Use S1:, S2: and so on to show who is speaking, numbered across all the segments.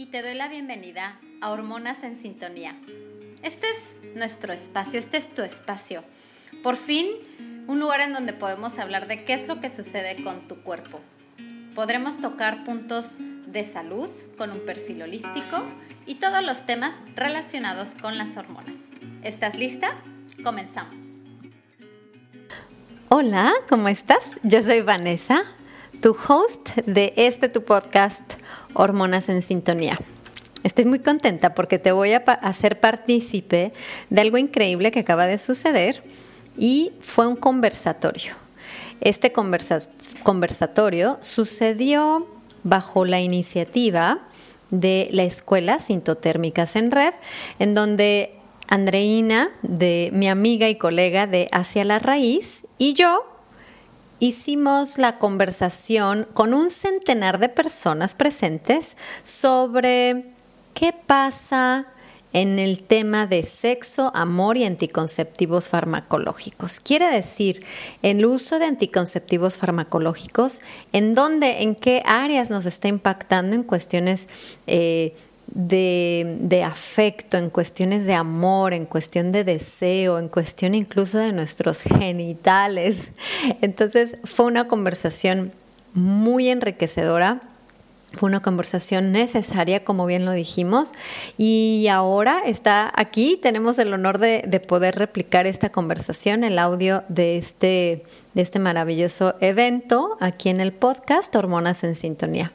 S1: y te doy la bienvenida a Hormonas en Sintonía. Este es nuestro espacio, este es tu espacio. Por fin, un lugar en donde podemos hablar de qué es lo que sucede con tu cuerpo. Podremos tocar puntos de salud con un perfil holístico y todos los temas relacionados con las hormonas. ¿Estás lista? Comenzamos.
S2: Hola, ¿cómo estás? Yo soy Vanessa, tu host de este tu podcast Hormonas en Sintonía. Estoy muy contenta porque te voy a hacer partícipe de algo increíble que acaba de suceder y fue un conversatorio. Este conversatorio sucedió bajo la iniciativa de la Escuela Sintotérmicas en Red, en donde Andreina, de mi amiga y colega de Hacia la Raíz, y yo hicimos la conversación con un centenar de personas presentes sobre qué pasa en el tema de sexo, amor y anticonceptivos farmacológicos. Quiere decir, el uso de anticonceptivos farmacológicos, en dónde, en qué áreas nos está impactando en cuestiones eh, de, afecto, en cuestiones de amor, en cuestión de deseo, en cuestión incluso de nuestros genitales. Entonces fue una conversación muy enriquecedora fue una conversación necesaria, como bien lo dijimos, y ahora está aquí, tenemos el honor de, poder replicar esta conversación, el audio de este, de este maravilloso evento aquí en el podcast Hormonas en Sintonía.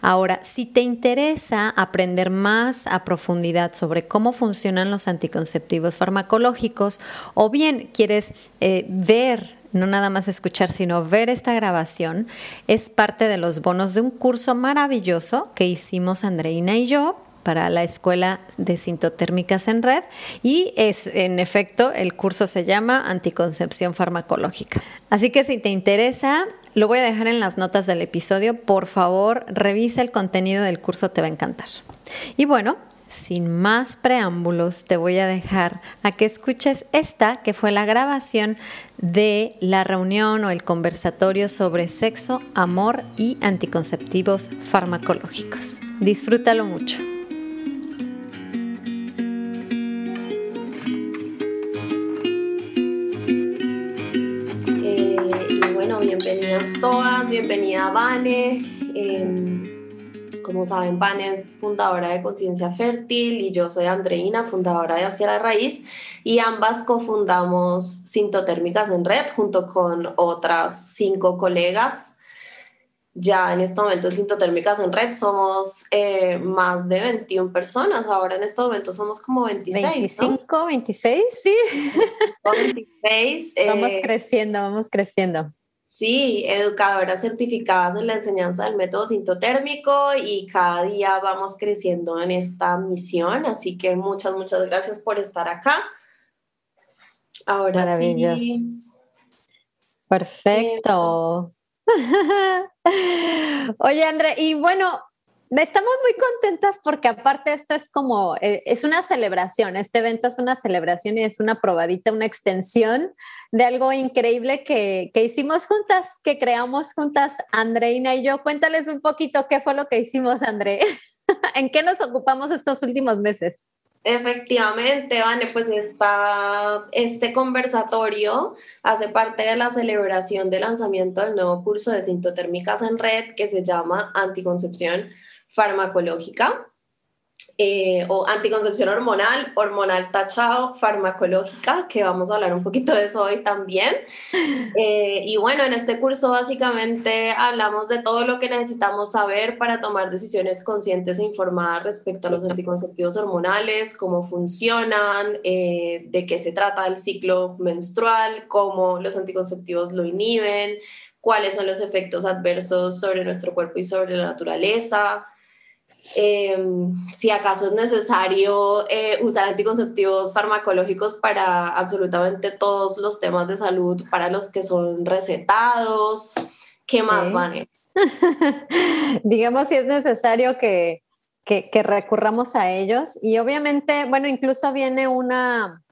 S2: Ahora, si te interesa aprender más a profundidad sobre cómo funcionan los anticonceptivos farmacológicos, o bien quieres eh, ver no nada más escuchar, sino ver esta grabación, es parte de los bonos de un curso maravilloso que hicimos Andreina y yo para la Escuela de Sintotérmicas en Red y es en efecto el curso se llama Anticoncepción Farmacológica. Así que si te interesa, lo voy a dejar en las notas del episodio, por favor, revisa el contenido del curso, te va a encantar. Y bueno, sin más preámbulos, te voy a dejar a que escuches esta, que fue la grabación de la reunión o el conversatorio sobre sexo, amor y anticonceptivos farmacológicos. Disfrútalo mucho.
S3: Eh, y bueno, bienvenidas todas, bienvenida Vane. Em, como saben, Van es fundadora de Conciencia Fértil y yo soy Andreina, fundadora de Hacia la Raíz y ambas cofundamos Sintotérmicas en Red junto con otras cinco colegas. Ya en este momento en Sintotérmicas en Red somos eh, más de 21 personas, ahora en este momento somos como 26.
S2: 25, 26, sí.
S3: 26.
S2: vamos eh, creciendo, vamos creciendo.
S3: Sí, educadoras certificadas en la enseñanza del método sintotérmico y cada día vamos creciendo en esta misión, así que muchas, muchas gracias por estar acá.
S2: Ahora sí. Perfecto. Oye, André, y bueno, Estamos muy contentas porque aparte esto es como, eh, es una celebración, este evento es una celebración y es una probadita, una extensión de algo increíble que, que hicimos juntas, que creamos juntas Andreina y yo. Cuéntales un poquito qué fue lo que hicimos, André. ¿En qué nos ocupamos estos últimos meses?
S3: Efectivamente, Vane, pues está, este conversatorio hace parte de la celebración de lanzamiento del nuevo curso de sintotérmicas en red que se llama Anticoncepción farmacológica eh, o anticoncepción hormonal, hormonal tachado, farmacológica, que vamos a hablar un poquito de eso hoy también. Eh, y bueno, en este curso básicamente hablamos de todo lo que necesitamos saber para tomar decisiones conscientes e informadas respecto a los anticonceptivos hormonales, cómo funcionan, eh, de qué se trata el ciclo menstrual, cómo los anticonceptivos lo inhiben, cuáles son los efectos adversos sobre nuestro cuerpo y sobre la naturaleza Em, si acaso es necesario eh, usar anticonceptivos farmacológicos para absolutamente todos los temas de salud, para los que son recetados. ¿Qué más, Vane?
S2: Digamos si es necesario que, que, que recurramos a ellos. Y obviamente, bueno, incluso viene una,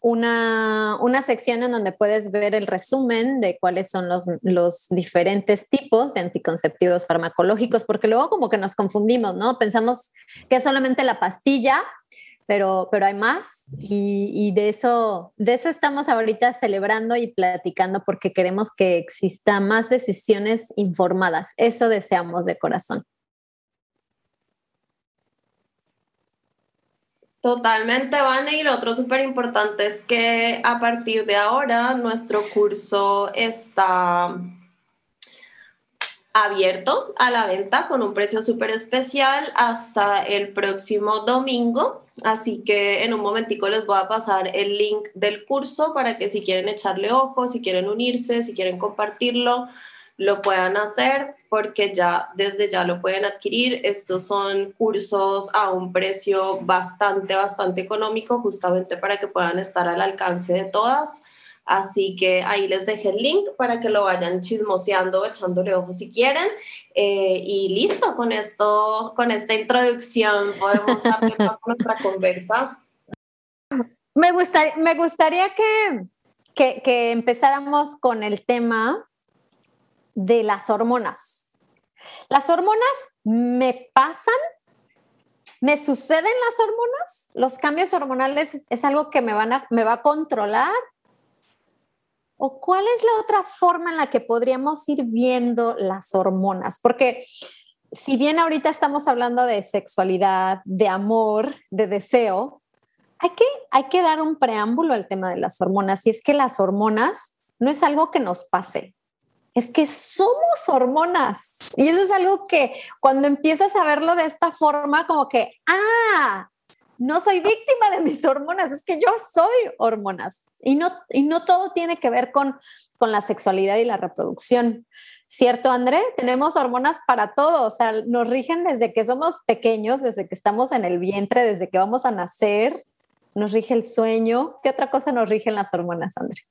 S2: una, una, sección en donde puedes ver el resumen de cuáles son los, los, diferentes tipos de anticonceptivos farmacológicos, porque luego como que nos confundimos, ¿no? Pensamos que es solamente la pastilla, pero, pero hay más y, y de, eso, de eso estamos ahorita celebrando y platicando porque queremos que exista más decisiones informadas. Eso deseamos de corazón.
S3: Totalmente, Vane. Y lo otro súper importante es que a partir de ahora nuestro curso está abierto a la venta con un precio súper especial hasta el próximo domingo. Así que en un momentico les voy a pasar el link del curso para que si quieren echarle ojo, si quieren unirse, si quieren compartirlo, lo puedan hacer porque ya desde ya lo pueden adquirir. Estos son cursos a un precio bastante, bastante económico, justamente para que puedan estar al alcance de todas. Así que ahí les dejé el link para que lo vayan chismoseando, echándole ojo si quieren. Eh, y listo, con esto, con esta introducción podemos darle paso a nuestra conversa.
S2: Me, gustaría, me gustaría que, que, que empezáramos con el tema de las hormonas. Las hormonas me pasan, me suceden las hormonas, los cambios hormonales es algo que me, van a, me va a controlar. ¿O cuál es la otra forma en la que podríamos ir viendo las hormonas? Porque si bien ahorita estamos hablando de sexualidad, de amor, de deseo, hay que, hay que dar un preámbulo al tema de las hormonas. Y es que las hormonas no es algo que nos pase, es que somos hormonas. Y eso es algo que cuando empiezas a verlo de esta forma, como que, ah, no soy víctima de mis hormonas, es que yo soy hormonas. Y no, y no todo tiene que ver con, con la sexualidad y la reproducción. ¿Cierto, André? Tenemos hormonas para todo, o sea, nos rigen desde que somos pequeños, desde que estamos en el vientre, desde que vamos a nacer, nos rige el sueño. ¿Qué otra cosa nos rigen las hormonas, André?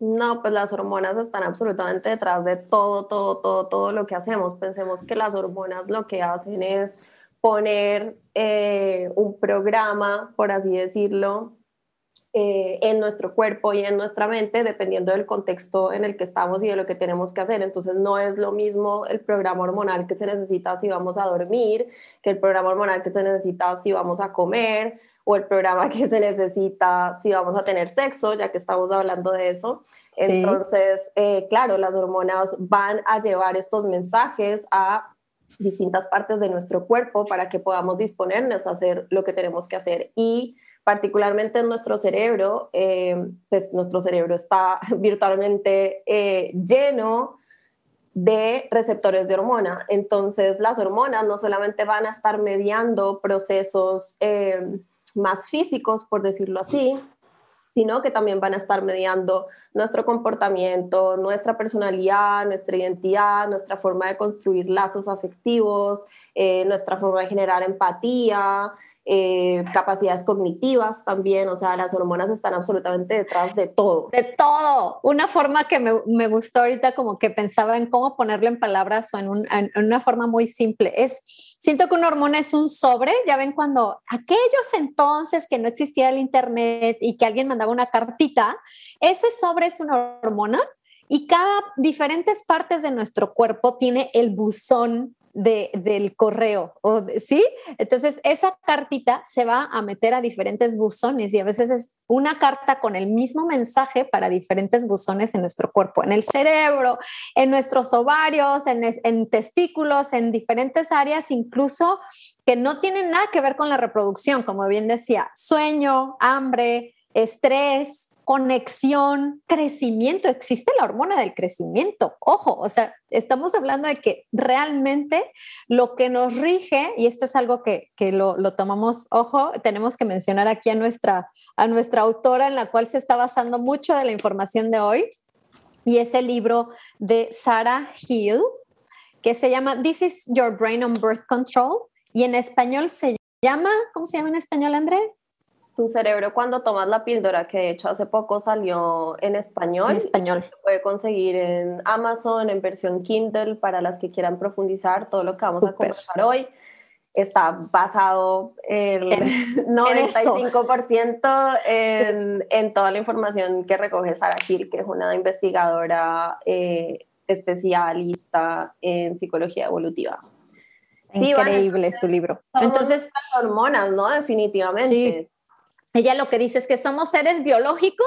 S3: No, pues las hormonas están absolutamente detrás de todo, todo, todo, todo lo que hacemos. Pensemos que las hormonas lo que hacen es poner eh, un programa, por así decirlo, eh, en nuestro cuerpo y en nuestra mente, dependiendo del contexto en el que estamos y de lo que tenemos que hacer. Entonces, no es lo mismo el programa hormonal que se necesita si vamos a dormir, que el programa hormonal que se necesita si vamos a comer, o el programa que se necesita si vamos a tener sexo, ya que estamos hablando de eso. Entonces, eh, claro, las hormonas van a llevar estos mensajes a distintas partes de nuestro cuerpo para que podamos disponernos a hacer lo que tenemos que hacer. Y particularmente en nuestro cerebro, eh, pues nuestro cerebro está virtualmente eh, lleno de receptores de hormona. Entonces, las hormonas no solamente van a estar mediando procesos más físicos, por decirlo así, sino que también van a estar mediando nuestro comportamiento, nuestra personalidad, nuestra identidad, nuestra forma de construir lazos afectivos, eh, nuestra forma de generar empatía, eh, capacidades cognitivas también, o sea, las hormonas están absolutamente detrás de todo.
S2: De todo. Una forma que me, me gustó ahorita, como que pensaba en cómo ponerlo en palabras o en, en, una forma muy simple, es, siento que una hormona es un sobre, ya ven cuando aquellos entonces que no existía el Internet y que alguien mandaba una cartita, ese sobre es una hormona y cada diferentes partes de nuestro cuerpo tiene el buzón del correo, o ¿sí? Entonces, esa cartita se va a meter a diferentes buzones y a veces es una carta con el mismo mensaje para diferentes buzones en nuestro cuerpo, en el cerebro, en nuestros ovarios, en testículos, en diferentes áreas, incluso que no tienen nada que ver con la reproducción, como bien decía, sueño, hambre, estrés, conexión, crecimiento, existe la hormona del crecimiento. Ojo, o sea, estamos hablando de que realmente lo que nos rige, y esto es algo que, lo, tomamos, ojo, tenemos que mencionar aquí a nuestra, a nuestra autora en la cual se está basando mucho de la información de hoy, y es el libro de Sarah Hill, que se llama This is Your Brain on Birth Control y en español se llama, ¿cómo se llama en español, André?
S3: Tu cerebro cuando tomas la píldora, que de hecho hace poco salió en español.
S2: En español.
S3: Se puede conseguir en Amazon, en versión Kindle, para las que quieran profundizar todo lo que vamos a conversar hoy. Está basado el en, 95% en, en, toda la información que recoge Sara Gil, que es una investigadora eh, especialista en psicología evolutiva.
S2: Increíble su libro.
S3: Entonces, las hormonas, ¿no? Definitivamente.
S2: Ella lo que dice es que somos seres biológicos,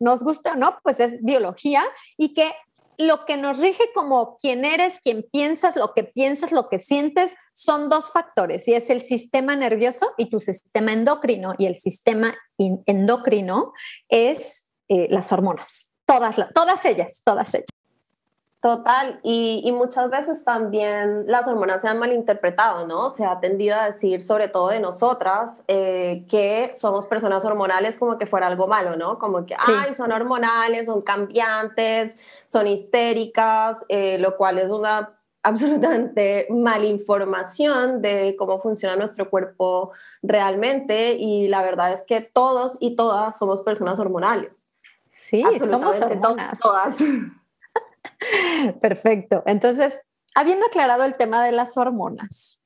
S2: nos gusta o no, pues es biología y que lo que nos rige como quién eres, quién piensas, lo que piensas, lo que sientes, son dos factores y es el sistema nervioso y tu sistema endocrino y el sistema endocrino es eh, las hormonas, todas, todas ellas, todas ellas.
S3: Total, y, muchas veces también las hormonas se han malinterpretado, ¿no? Se ha tendido a decir, sobre todo de nosotras, eh, que somos personas hormonales como que fuera algo malo, ¿no? Como que, ay, son hormonales, son cambiantes, son histéricas, eh, lo cual es una absolutamente malinformación de cómo funciona nuestro cuerpo realmente y la verdad es que todos y todas somos personas hormonales.
S2: Sí, somos hormonas. todas. Perfecto. Entonces, habiendo aclarado el tema de las hormonas,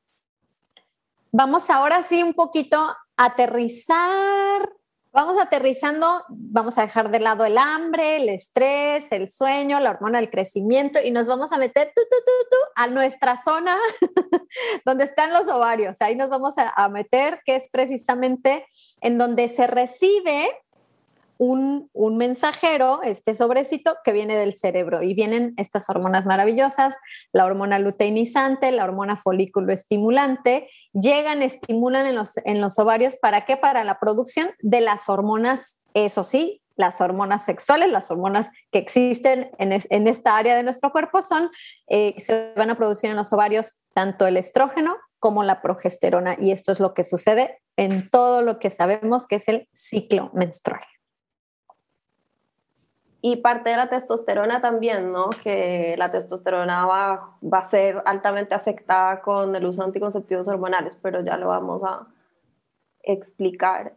S2: vamos ahora sí un poquito a aterrizar. Vamos aterrizando, vamos a dejar de lado el hambre, el estrés, el sueño, la hormona del crecimiento y nos vamos a meter a nuestra zona donde están los ovarios. Ahí nos vamos a meter, que es precisamente en donde se recibe un, mensajero, este sobrecito, que viene del cerebro y vienen estas hormonas maravillosas, la hormona luteinizante, la hormona folículo estimulante, llegan, estimulan en los, ovarios, ¿para qué? Para la producción de las hormonas, eso sí, las hormonas sexuales, las hormonas que existen en, en esta área de nuestro cuerpo son, eh, se van a producir en los ovarios tanto el estrógeno como la progesterona y esto es lo que sucede en todo lo que sabemos que es el ciclo menstrual.
S3: Y parte de la testosterona también, ¿no? Que la testosterona va, va a ser altamente afectada con el uso de anticonceptivos hormonales, pero ya lo vamos a explicar.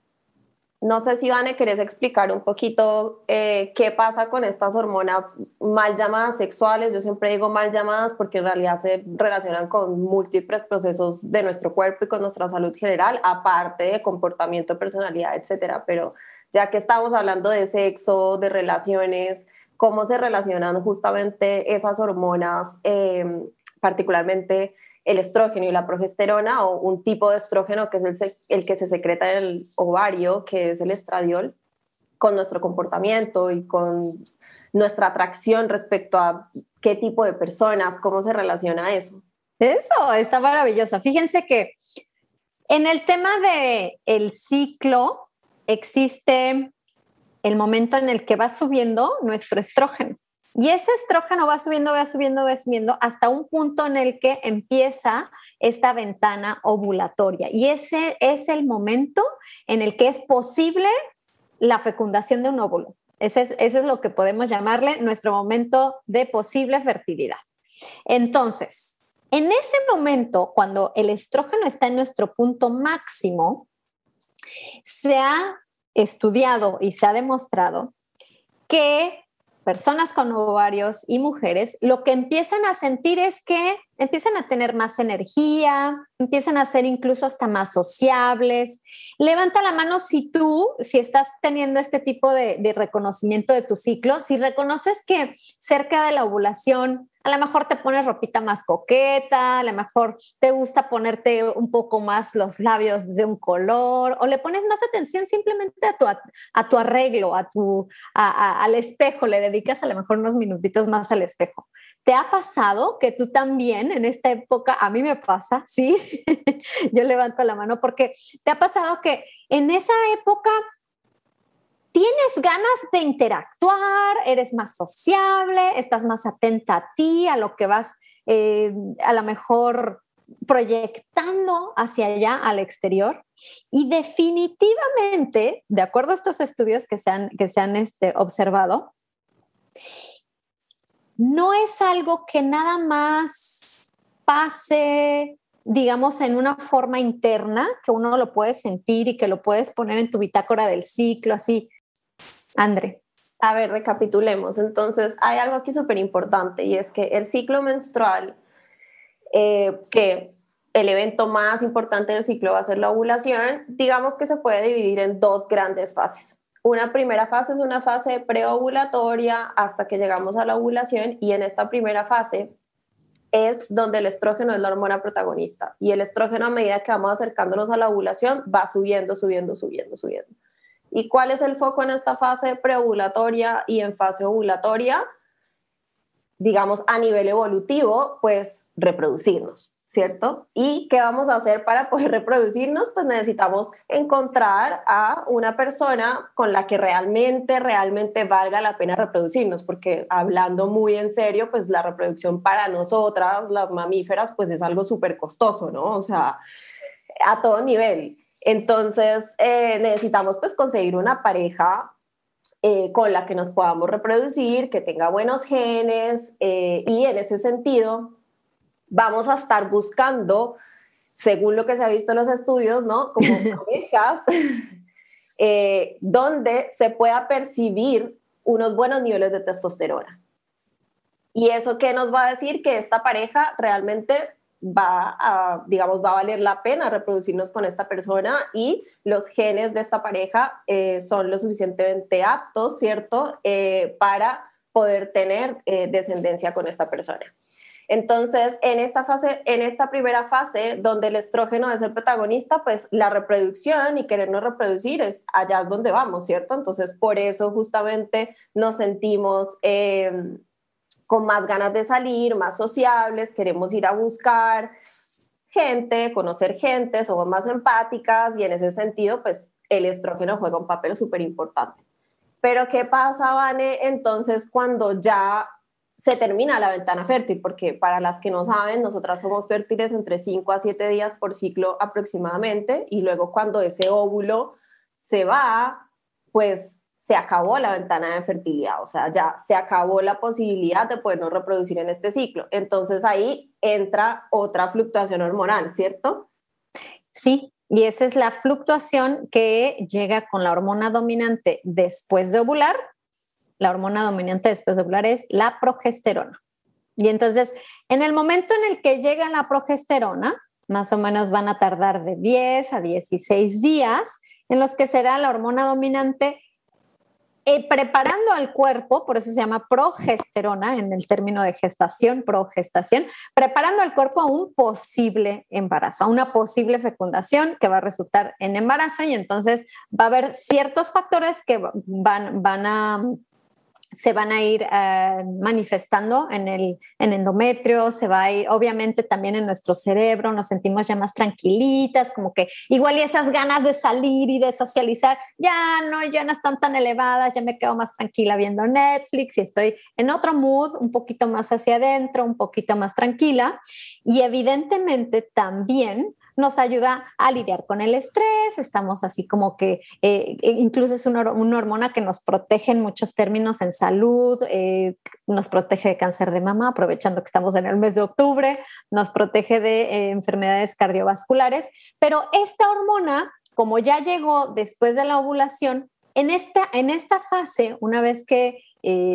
S3: No sé si, Vane, querés explicar un poquito eh, qué pasa con estas hormonas mal llamadas sexuales. Yo siempre digo mal llamadas porque en realidad se relacionan con múltiples procesos de nuestro cuerpo y con nuestra salud general, aparte de comportamiento, personalidad, etcétera. Pero ya que estamos hablando de sexo, de relaciones, cómo se relacionan justamente esas hormonas, em, particularmente el estrógeno y la progesterona, o un tipo de estrógeno que es el, que se secreta en el ovario, que es el estradiol, con nuestro comportamiento y con nuestra atracción respecto a qué tipo de personas, cómo se relaciona eso.
S2: Eso está maravilloso. Fíjense que en el tema de el ciclo, existe el momento en el que va subiendo nuestro estrógeno. Y ese estrógeno va subiendo, va subiendo, va subiendo hasta un punto en el que empieza esta ventana ovulatoria. Y ese es el momento en el que es posible la fecundación de un óvulo. Ese es, ese es lo que podemos llamarle nuestro momento de posible fertilidad. Entonces, en ese momento, cuando el estrógeno está en nuestro punto máximo, se ha estudiado y se ha demostrado que personas con ovarios y mujeres lo que empiezan a sentir es que empiezan a tener más energía, empiezan a ser incluso hasta más sociables. Levanta la mano si tú, si estás teniendo este tipo de, reconocimiento de tu ciclo, si reconoces que cerca de la ovulación a lo mejor te pones ropita más coqueta, a lo mejor te gusta ponerte un poco más los labios de un color o le pones más atención simplemente a tu, a, tu arreglo, a tu, al espejo, le dedicas a lo mejor unos minutitos más al espejo. ¿Te ha pasado que tú también en esta época, a mí me pasa, sí, yo levanto la mano porque te ha pasado que en esa época tienes ganas de interactuar, eres más sociable, estás más atenta a ti, a lo que vas eh, a lo mejor proyectando hacia allá, al exterior. Y definitivamente, de acuerdo a estos estudios que se han, que se han este, observado, no es algo que nada más pase digamos, en una forma interna que uno lo puede sentir y que lo puedes poner en tu bitácora del ciclo, así. André.
S3: A ver, recapitulemos. Entonces, hay algo aquí súper importante y es que el ciclo menstrual, eh, que el evento más importante del ciclo va a ser la ovulación, digamos que se puede dividir en dos grandes fases. Una primera fase es una fase preovulatoria hasta que llegamos a la ovulación y en esta primera fase es donde el estrógeno es la hormona protagonista y el estrógeno a medida que vamos acercándonos a la ovulación va subiendo, subiendo, subiendo, subiendo. ¿Y cuál es el foco en esta fase preovulatoria y en fase ovulatoria? Digamos, a nivel evolutivo, pues reproducirnos. ¿Cierto? ¿Y qué vamos a hacer para poder reproducirnos? Pues necesitamos encontrar a una persona con la que realmente, realmente valga la pena reproducirnos, porque hablando muy en serio, pues la reproducción para nosotras, las mamíferas, pues es algo súper costoso, ¿no? O sea, a todo nivel. Entonces, eh, necesitamos pues conseguir una pareja eh, con la que nos podamos reproducir, que tenga buenos genes eh, y en ese sentido vamos a estar buscando, según lo que se ha visto en los estudios, ¿no? Como parejas, eh, donde se pueda percibir unos buenos niveles de testosterona. Y eso que nos va a decir que esta pareja realmente va a, digamos, va a valer la pena reproducirnos con esta persona y los genes de esta pareja eh, son lo suficientemente aptos, ¿cierto?, eh, para poder tener descendencia con esta persona. Entonces, en esta fase, en esta primera fase, donde el estrógeno es el protagonista, pues la reproducción y querernos reproducir es allá es donde vamos, ¿cierto? Entonces, por eso justamente nos sentimos em, con más ganas de salir, más sociables, queremos ir a buscar gente, conocer gente, somos más empáticas y en ese sentido, pues el estrógeno juega un papel súper importante. Pero ¿qué pasa, Vane, entonces cuando ya se termina la ventana fértil, porque para las que no saben, nosotras somos fértiles entre 5 a 7 días por ciclo aproximadamente, y luego cuando ese óvulo se va, pues se acabó la ventana de fertilidad, o sea, ya se acabó la posibilidad de podernos reproducir en este ciclo. Entonces ahí entra otra fluctuación hormonal, ¿cierto?
S2: Sí, y esa es la fluctuación que llega con la hormona dominante después de ovular la hormona dominante después de ovular es la progesterona. Y entonces, en el momento en el que llega la progesterona, más o menos van a tardar de 10 a 16 días, en los que será la hormona dominante eh, preparando al cuerpo, por eso se llama progesterona en el término de gestación, progestación, preparando al cuerpo a un posible embarazo, a una posible fecundación que va a resultar en embarazo y entonces va a haber ciertos factores que van, van a se van a ir eh, manifestando en el en endometrio, se va a ir obviamente también en nuestro cerebro, nos sentimos ya más tranquilitas, como que igual y esas ganas de salir y de socializar ya no, ya no están tan elevadas, ya me quedo más tranquila viendo Netflix y estoy en otro mood, un poquito más hacia adentro, un poquito más tranquila. Y evidentemente también nos ayuda a lidiar con el estrés, estamos así como que eh, e incluso es una, hormona que nos protege en muchos términos en salud, eh, nos protege de cáncer de mama, aprovechando que estamos en el mes de octubre, nos protege de eh, enfermedades cardiovasculares, pero esta hormona, como ya llegó después de la ovulación, en esta, en esta fase, una vez que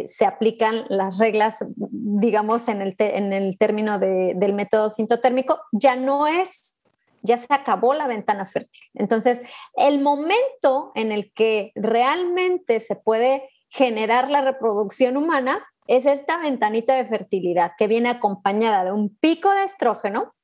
S2: se aplican las reglas, digamos, en el, en el término del método sintotérmico, ya no es ya se acabó la ventana fértil. Entonces, el momento en el que realmente se puede generar la reproducción humana es esta ventanita de fertilidad que viene acompañada de un pico de estrógeno.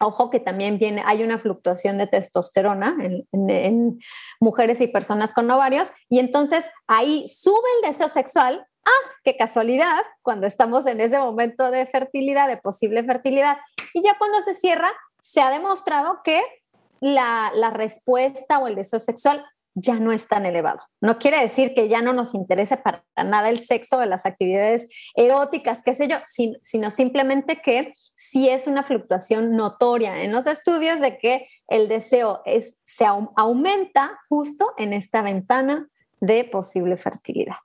S2: Ojo que también viene, hay una fluctuación de testosterona en, mujeres y personas con ovarios, y entonces ahí sube el deseo sexual. Ah, qué casualidad, cuando estamos en ese momento de fertilidad, de posible fertilidad, y ya cuando se cierra, se ha demostrado que la, respuesta o el deseo sexual ya no es tan elevado. No quiere decir que ya no nos interese para nada el sexo o las actividades eróticas, qué sé yo, sino simplemente que sí es una fluctuación notoria en los estudios de que el deseo es, se aumenta justo en esta ventana de posible fertilidad.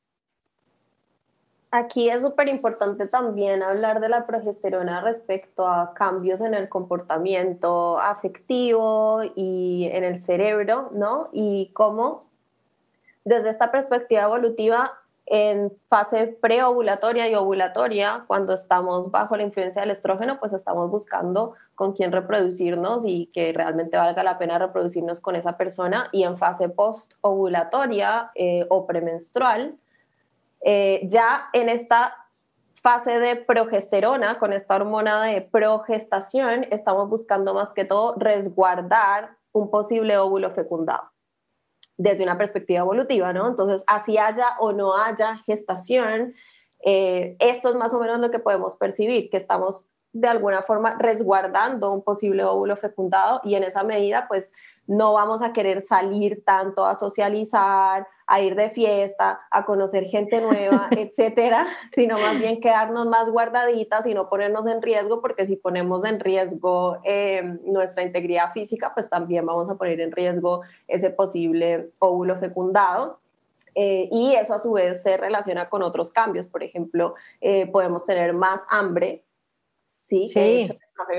S3: Aquí es súper importante también hablar de la progesterona respecto a cambios en el comportamiento afectivo y en el cerebro, ¿no? Y cómo desde esta perspectiva evolutiva en fase preovulatoria y ovulatoria, cuando estamos bajo la influencia del estrógeno, pues estamos buscando con quién reproducirnos y que realmente valga la pena reproducirnos con esa persona. Y en fase postovulatoria eh, o premenstrual, eh, ya en esta fase de progesterona, con esta hormona de progestación, estamos buscando más que todo resguardar un posible óvulo fecundado desde una perspectiva evolutiva, ¿no? Entonces, así haya o no haya gestación, eh, esto es más o menos lo que podemos percibir, que estamos de alguna forma resguardando un posible óvulo fecundado y en esa medida, pues no vamos a querer salir tanto a socializar, a ir de fiesta, a conocer gente nueva, etcétera, sino más bien quedarnos más guardaditas y no ponernos en riesgo, porque si ponemos en riesgo em, nuestra integridad física, pues también vamos a poner en riesgo ese posible óvulo fecundado. Eh, y eso a su vez se relaciona con otros cambios. Por ejemplo, eh, podemos tener más hambre, ¿sí? sí.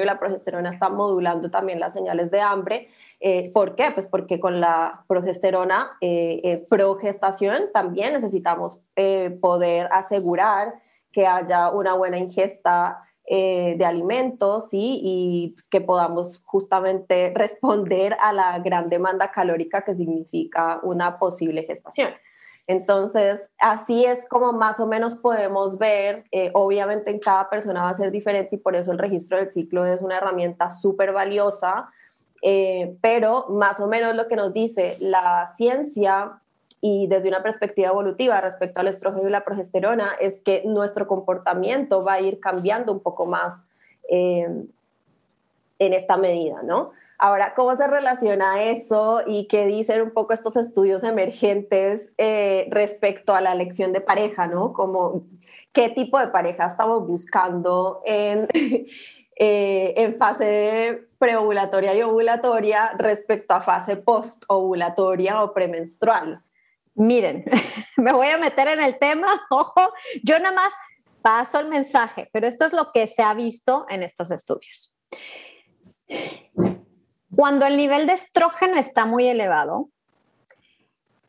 S3: la progesterona está modulando también las señales de hambre eh, ¿Por qué? Pues porque con la progesterona eh, eh, progestación también necesitamos poder asegurar que haya una buena ingesta de alimentos y que podamos justamente responder a la gran demanda calórica que significa una posible gestación. Entonces, así es como más o menos podemos ver, obviamente en cada persona va a ser diferente y por eso el registro del ciclo es una herramienta súper valiosa eh, pero más o menos lo que nos dice la ciencia y desde una perspectiva evolutiva respecto al estrógeno y la progesterona es que nuestro comportamiento va a ir cambiando un poco más eh, en esta medida, ¿no? Ahora, ¿cómo se relaciona eso y qué dicen un poco estos estudios emergentes eh, respecto a la elección de pareja, ¿no? Como qué tipo de pareja estamos buscando en, en fase preovulatoria y ovulatoria respecto a fase postovulatoria o premenstrual.
S2: Miren, me voy a meter en el tema, ojo, yo nada más paso el mensaje, pero esto es lo que se ha visto en estos estudios. Cuando el nivel de estrógeno está muy elevado,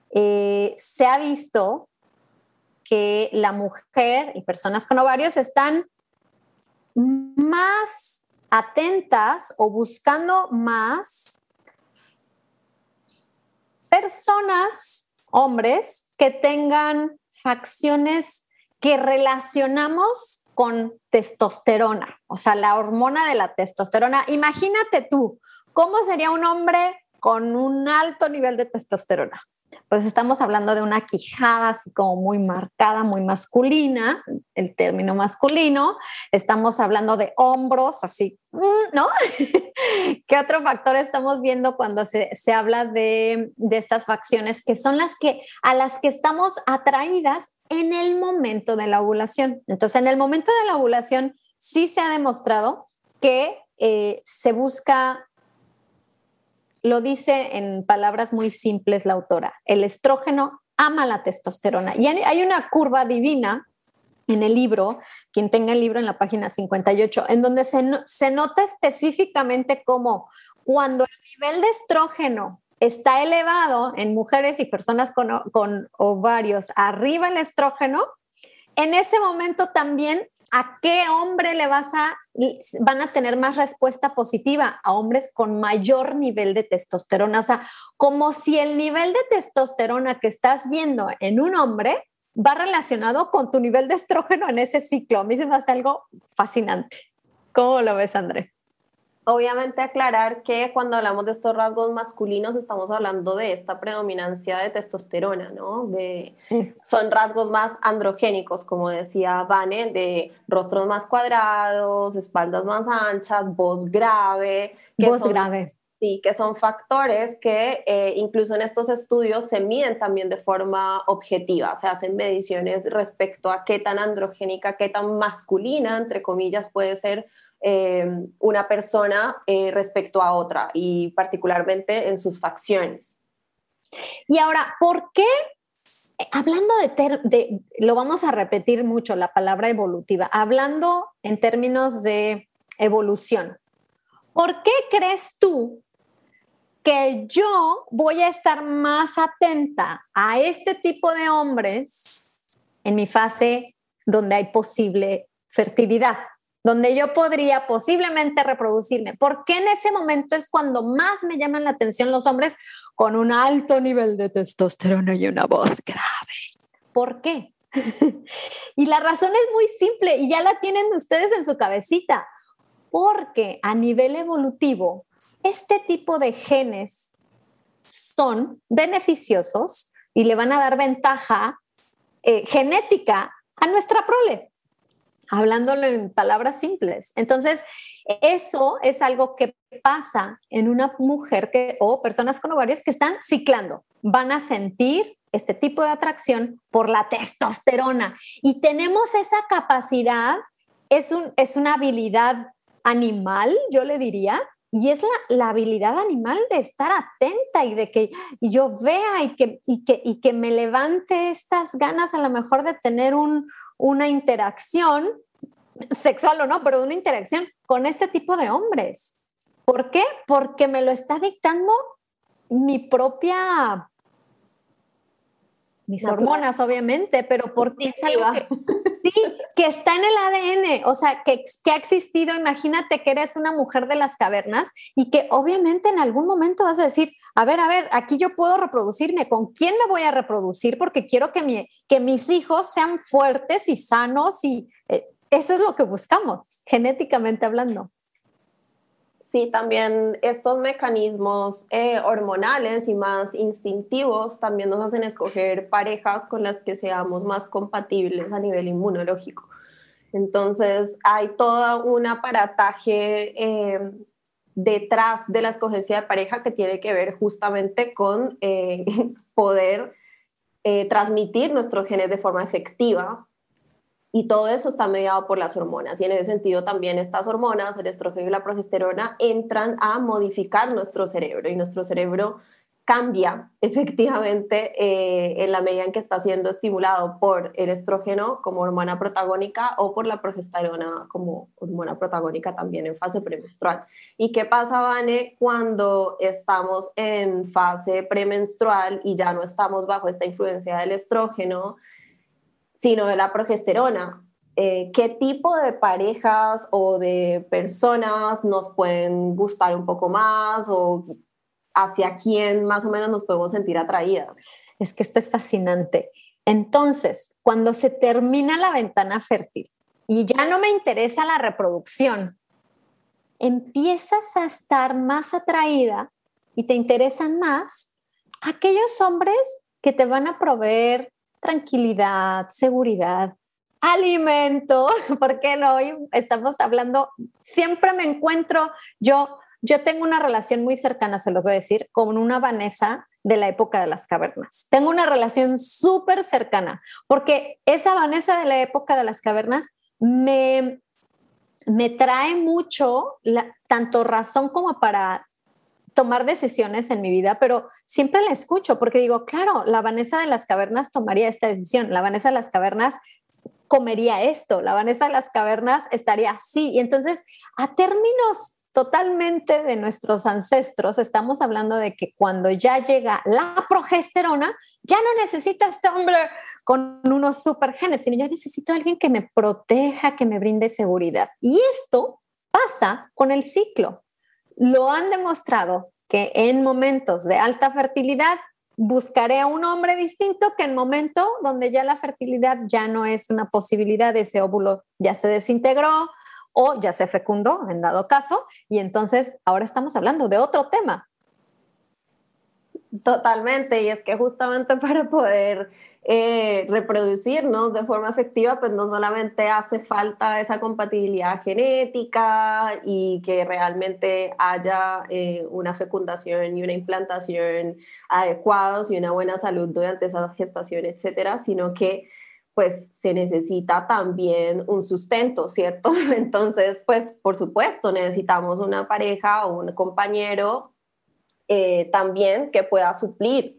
S2: eh, se ha visto que la mujer y personas con ovarios están más atentas o buscando más personas, hombres, que tengan facciones que relacionamos con testosterona, o sea, la hormona de la testosterona. Imagínate tú, ¿cómo sería un hombre con un alto nivel de testosterona? Pues estamos hablando de una quijada así como muy marcada, muy masculina, el término masculino. Estamos hablando de hombros, así, mm, ¿no? ¿Qué otro factor estamos viendo cuando se, habla de, de, estas facciones que son las que a las que estamos atraídas en el momento de la ovulación? Entonces, en el momento de la ovulación sí se ha demostrado que eh, se busca lo dice en palabras muy simples la autora, el estrógeno ama la testosterona. Y hay una curva divina en el libro, quien tenga el libro en la página 58, en donde se, se nota específicamente cómo cuando el nivel de estrógeno está elevado en mujeres y personas con, con ovarios, arriba el estrógeno, en ese momento también ¿a qué hombre le vas a, van a tener más respuesta positiva? A hombres con mayor nivel de testosterona. O sea, como si el nivel de testosterona que estás viendo en un hombre va relacionado con tu nivel de estrógeno en ese ciclo. A mí se me hace algo fascinante. ¿Cómo lo ves, André?
S3: Obviamente aclarar que cuando hablamos de estos rasgos masculinos estamos hablando de esta predominancia de testosterona, ¿no? De, Son rasgos más androgénicos, como decía Vane, de rostros más cuadrados, espaldas más anchas, voz grave.
S2: voz grave.
S3: Sí, que son factores que eh, incluso en estos estudios se miden también de forma objetiva, se hacen mediciones respecto a qué tan androgénica, qué tan masculina, entre comillas, puede ser eh, una persona eh, respecto a otra y particularmente en sus facciones.
S2: Y ahora, ¿por qué hablando de, de, lo vamos a repetir mucho, la palabra evolutiva, hablando en términos de evolución. ¿Por qué crees tú que yo voy a estar más atenta a este tipo de hombres en mi fase donde hay posible fertilidad? Donde yo podría posiblemente reproducirme. porque en ese momento es cuando más me llaman la atención los hombres con un alto nivel de testosterona y una voz grave? ¿Por qué? y la razón es muy simple y ya la tienen ustedes en su cabecita. Porque a nivel evolutivo, este tipo de genes son beneficiosos y le van a dar ventaja eh, genética a nuestra prole hablándolo en palabras simples. Entonces, eso es algo que pasa en una mujer que, o personas con ovarios que están ciclando. Van a sentir este tipo de atracción por la testosterona. Y tenemos esa capacidad, es, un, es una habilidad animal, yo le diría, y es la, habilidad animal de estar atenta y de que yo vea y que, me levante estas ganas a lo mejor de tener un, una interacción sexual o no, pero una interacción con este tipo de hombres. ¿Por qué? Porque me lo está dictando mi propia mis hormonas, obviamente, pero porque es algo que, sí, que está en el ADN, o sea, que, que, ha existido, imagínate que eres una mujer de las cavernas y que obviamente en algún momento vas a decir, a ver, a ver, aquí yo puedo reproducirme, ¿con quién me voy a reproducir? Porque quiero que, mi, que mis hijos sean fuertes y sanos y eh, eso es lo que buscamos, genéticamente hablando.
S3: Sí, también estos mecanismos eh, hormonales y más instintivos también nos hacen escoger parejas con las que seamos más compatibles a nivel inmunológico. Entonces, hay todo un aparataje eh, detrás de la escogencia de pareja que tiene que ver justamente con eh, poder transmitir nuestros genes de forma efectiva y todo eso está mediado por las hormonas. Y en ese sentido también estas hormonas, el estrógeno y la progesterona, entran a modificar nuestro cerebro y nuestro cerebro cambia efectivamente eh, en la medida en que está siendo estimulado por el estrógeno como hormona protagónica o por la progesterona como hormona protagónica también en fase premenstrual. ¿Y qué pasa, Vane, cuando estamos en fase premenstrual y ya no estamos bajo esta influencia del estrógeno? Sino de la progesterona. Eh, ¿Qué tipo de parejas o de personas nos pueden gustar un poco más o hacia quién más o menos nos podemos sentir atraídas?
S2: Es que esto es fascinante. Entonces, cuando se termina la ventana fértil y ya no me interesa la reproducción, empiezas a estar más atraída y te interesan más aquellos hombres que te van a proveer tranquilidad, seguridad, alimento, porque? Hoy estamos hablando, siempre me encuentro, yo, yo tengo una relación muy cercana, se los voy a decir, con una Vanessa de la época de las cavernas. Tengo una relación súper cercana, porque esa Vanessa de la época de las cavernas me, me trae mucho, tanto razón como para tomar decisiones en mi vida, pero siempre la escucho porque digo, claro, la Vanessa de las cavernas tomaría esta decisión, la Vanessa de las cavernas comería esto, la Vanessa de las cavernas estaría así. Y entonces, a términos totalmente de nuestros ancestros, estamos hablando de que cuando ya llega la progesterona, ya no necesito a este hombre con unos super genes, sino yo necesito alguien que me proteja, que me brinde seguridad. Y esto pasa con el ciclo lo han demostrado que en momentos de alta fertilidad buscaré a un hombre distinto que en momento donde ya la fertilidad ya no es una posibilidad, ese óvulo ya se desintegró o ya se fecundó en dado caso, y entonces ahora estamos hablando de otro tema.
S3: Totalmente, y es que justamente para poder eh, reproducirnos de forma efectiva, pues no solamente hace falta esa compatibilidad genética y que realmente haya eh, una fecundación y una implantación adecuados y una buena salud durante esa gestación, etcétera, sino que pues se necesita también un sustento, ¿cierto? Entonces, pues por supuesto, necesitamos una pareja o un compañero eh, también que pueda suplir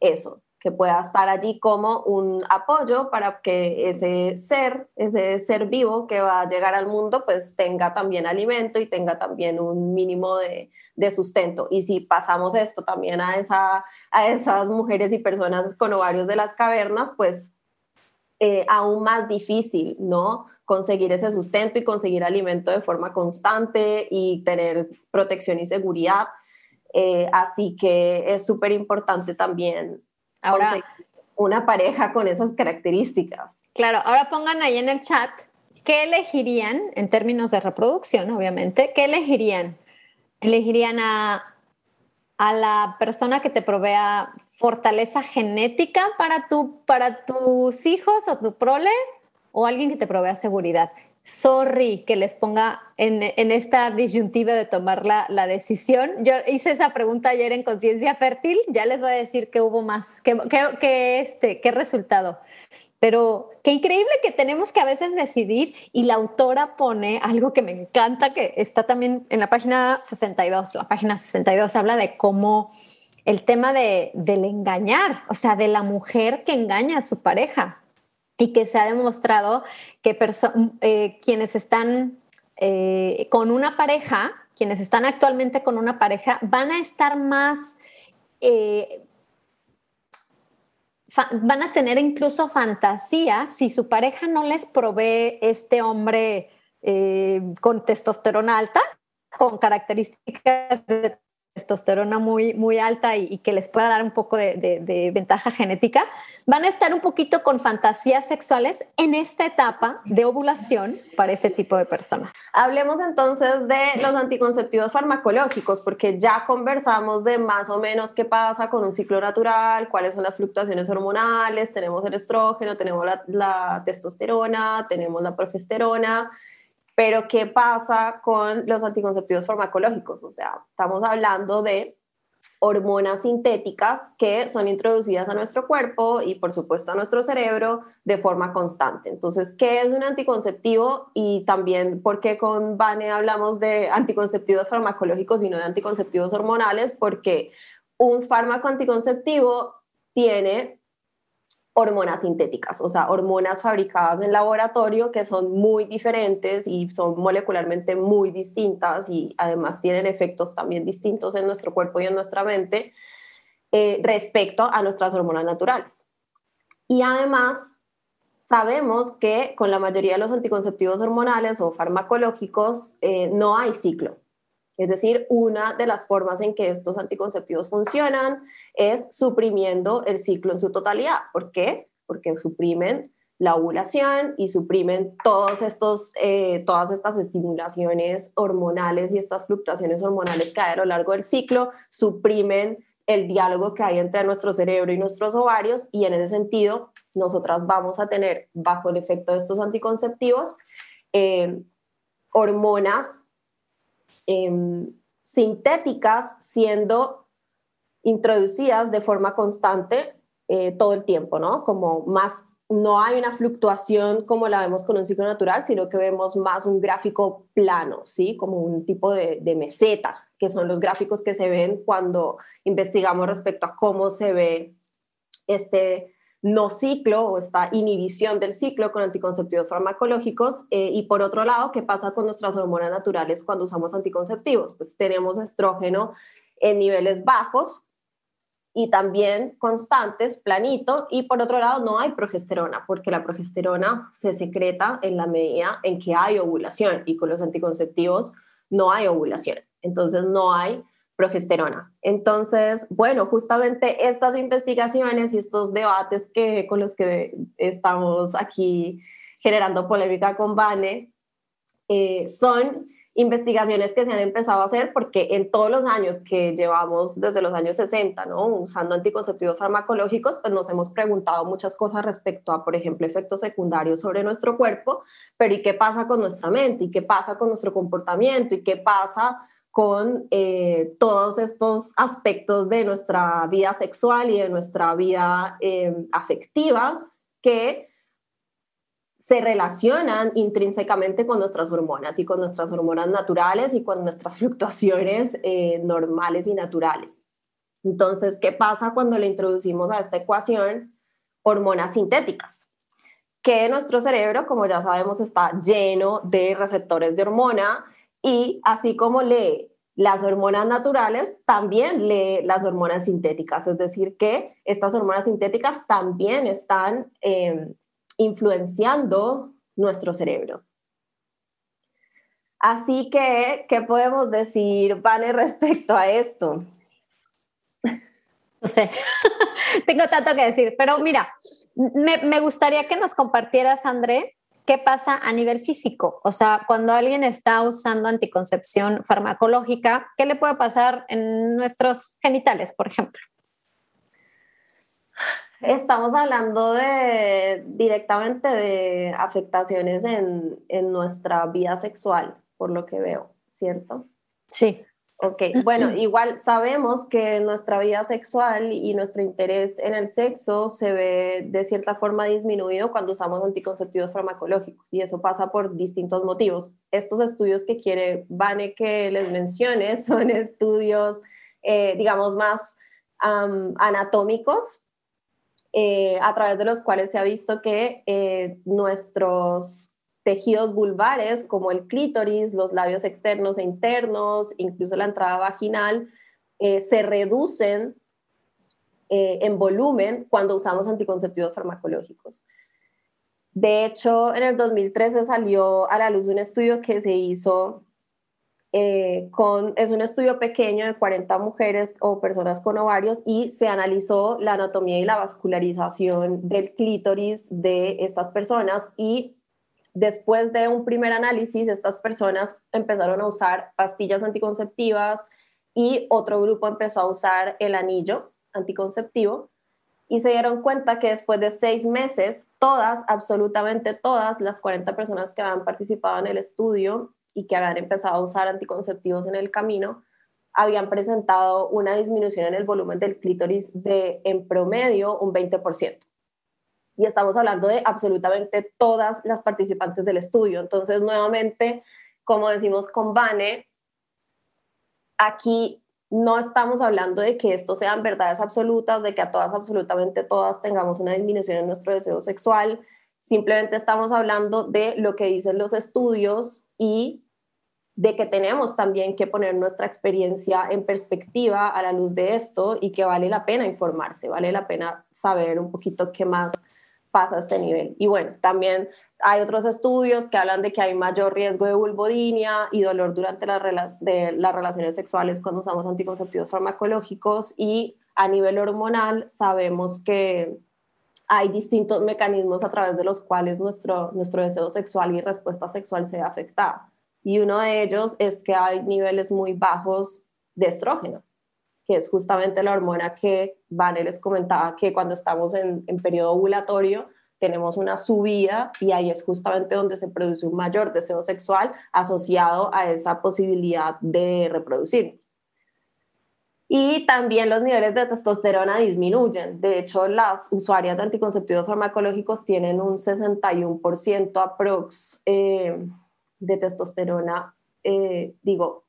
S3: eso que pueda estar allí como un apoyo para que ese ser, ese ser vivo que va a llegar al mundo, pues tenga también alimento y tenga también un mínimo de, sustento. Y si pasamos esto también a, esa, a esas mujeres y personas con ovarios de las cavernas, pues eh, aún más difícil, ¿no? Conseguir ese sustento y conseguir alimento de forma constante y tener protección y seguridad. Eh, así que es súper importante también Ahora, una pareja con esas características.
S2: Claro, ahora pongan ahí en el chat qué elegirían en términos de reproducción, obviamente, qué elegirían. ¿Elegirían a, a la persona que te provea fortaleza genética para, tu, para tus hijos o tu prole o alguien que te provea seguridad? Sorry que les ponga en, esta disyuntiva de tomar la, decisión. Yo hice esa pregunta ayer en Conciencia Fértil, ya les voy a decir que hubo más, que, este, qué resultado. Pero qué increíble que tenemos que a veces decidir y la autora pone algo que me encanta, que está también en la página 62. La página 62 habla de cómo el tema de, del engañar, o sea, de la mujer que engaña a su pareja y que se ha demostrado que eh, quienes están eh, con una pareja, quienes están actualmente con una pareja, van a estar más, eh, van a tener incluso fantasías si su pareja no les provee este hombre con testosterona alta, con características de testosterona muy, muy alta y, que les pueda dar un poco de, ventaja genética, van a estar un poquito con fantasías sexuales en esta etapa de ovulación para ese tipo de personas.
S3: Hablemos entonces de los anticonceptivos farmacológicos, porque ya conversamos de más o menos qué pasa con un ciclo natural, cuáles son las fluctuaciones hormonales, tenemos el estrógeno, tenemos la testosterona, tenemos la progesterona. Pero, ¿qué pasa con los anticonceptivos farmacológicos? O sea, estamos hablando de hormonas sintéticas que son introducidas a nuestro cuerpo y por supuesto a nuestro cerebro de forma constante. Entonces, ¿qué es un anticonceptivo? Y también, ¿por qué con Vane hablamos de anticonceptivos farmacológicos y no de anticonceptivos hormonales? Porque un fármaco anticonceptivo tiene hormonas sintéticas, o sea, hormonas fabricadas en laboratorio que son muy diferentes y son molecularmente muy distintas y además tienen efectos también distintos en nuestro cuerpo y en nuestra mente eh, respecto a nuestras hormonas naturales. Y además sabemos que con la mayoría de los anticonceptivos hormonales o farmacológicos eh, no hay ciclo. Es decir, una de las formas en que estos anticonceptivos funcionan es suprimiendo el ciclo en su totalidad. ¿Por qué? Porque suprimen la ovulación y suprimen todos estos, eh, todas estas estimulaciones hormonales y estas fluctuaciones hormonales que hay a lo largo del ciclo, suprimen el diálogo que hay entre nuestro cerebro y nuestros ovarios y en ese sentido nosotras vamos a tener bajo el efecto de estos anticonceptivos eh, hormonas em, sintéticas siendo introducidas de forma constante eh, todo el tiempo, ¿no? Como más, no hay una fluctuación como la vemos con un ciclo natural, sino que vemos más un gráfico plano, ¿sí? Como un tipo de meseta, que son los gráficos que se ven cuando investigamos respecto a cómo se ve este no ciclo o esta inhibición del ciclo con anticonceptivos farmacológicos eh, y por otro lado, ¿qué pasa con nuestras hormonas naturales cuando usamos anticonceptivos? Pues tenemos estrógeno en niveles bajos, y también constantes, planito, y por otro lado no hay progesterona, porque la progesterona se secreta en la medida en que hay ovulación y con los anticonceptivos no hay ovulación, entonces no hay progesterona. Entonces, bueno, justamente estas investigaciones y estos debates que, con los que estamos aquí generando polémica con Vane eh, son investigaciones que se han empezado a hacer porque en todos los años que llevamos desde los años 60, ¿no? Usando anticonceptivos farmacológicos, pues nos hemos preguntado muchas cosas respecto a, por ejemplo, efectos secundarios sobre nuestro cuerpo, pero ¿y qué pasa con nuestra mente? ¿Y qué pasa con nuestro comportamiento? ¿Y qué pasa con eh, todos estos aspectos de nuestra vida sexual y de nuestra vida eh, afectiva que se relacionan intrínsecamente con nuestras hormonas y con nuestras hormonas naturales y con nuestras fluctuaciones eh, normales y naturales. Entonces, ¿qué pasa cuando le introducimos a esta ecuación hormonas sintéticas? Que nuestro cerebro, como ya sabemos, está lleno de receptores de hormona y así como lee las hormonas naturales, también lee las hormonas sintéticas. Es decir, que estas hormonas sintéticas también están em, influenciando nuestro cerebro. Así que, ¿qué podemos decir, Vane, respecto a esto?
S2: No sé, tengo tanto que decir, pero mira, me, me, gustaría que nos compartieras, André, qué pasa a nivel físico. O sea, cuando alguien está usando anticoncepción farmacológica, ¿qué le puede pasar en nuestros genitales, por ejemplo?
S3: Estamos hablando de directamente de afectaciones en, en nuestra vida sexual, por lo que veo, ¿cierto?
S2: Sí.
S3: Ok, bueno, igual sabemos que nuestra vida sexual y nuestro interés en el sexo se ve de cierta forma disminuido cuando usamos anticonceptivos farmacológicos y eso pasa por distintos motivos. Estos estudios que quiere Vane que les mencione son estudios, eh, digamos, más anatómicos, eh, a través de los cuales se ha visto que eh, nuestros tejidos vulvares como el clítoris, los labios externos e internos, incluso la entrada vaginal, eh, se reducen eh, en volumen cuando usamos anticonceptivos farmacológicos. De hecho, en el 2013 salió a la luz un estudio que se hizo eh, con, es un estudio pequeño de 40 mujeres o personas con ovarios y se analizó la anatomía y la vascularización del clítoris de estas personas y Después de un primer análisis, estas personas empezaron a usar pastillas anticonceptivas y otro grupo empezó a usar el anillo anticonceptivo y se dieron cuenta que después de seis meses, todas, absolutamente todas las 40 personas que habían participado en el estudio y que habían empezado a usar anticonceptivos en el camino, habían presentado una disminución en el volumen del clítoris de en promedio un 20% y estamos hablando de absolutamente todas las participantes del estudio. Entonces, nuevamente, como decimos con Vane, aquí no estamos hablando de que esto sean verdades absolutas, de que a todas, absolutamente todas, tengamos una disminución en nuestro deseo sexual. Simplemente estamos hablando de lo que dicen los estudios y de que tenemos también que poner nuestra experiencia en perspectiva a la luz de esto y que vale la pena informarse, vale la pena saber un poquito qué más pasa a este nivel. Y bueno, también hay otros estudios que hablan de que hay mayor riesgo de vulvodinia y dolor durante las relaciones sexuales cuando usamos anticonceptivos farmacológicos y a nivel hormonal sabemos que hay distintos mecanismos a través de los cuales nuestro, nuestro deseo sexual y respuesta sexual se ve afectada. Y uno de ellos es que hay niveles muy bajos de estrógeno que es justamente la hormona que Vane les comentaba que cuando estamos en, en periodo ovulatorio tenemos una subida y ahí es justamente donde se produce un mayor deseo sexual asociado a esa posibilidad de reproducir. Y también los niveles de testosterona disminuyen. De hecho, las usuarias de anticonceptivos farmacológicos tienen un 61% aprox eh, de testosterona, eh, digo,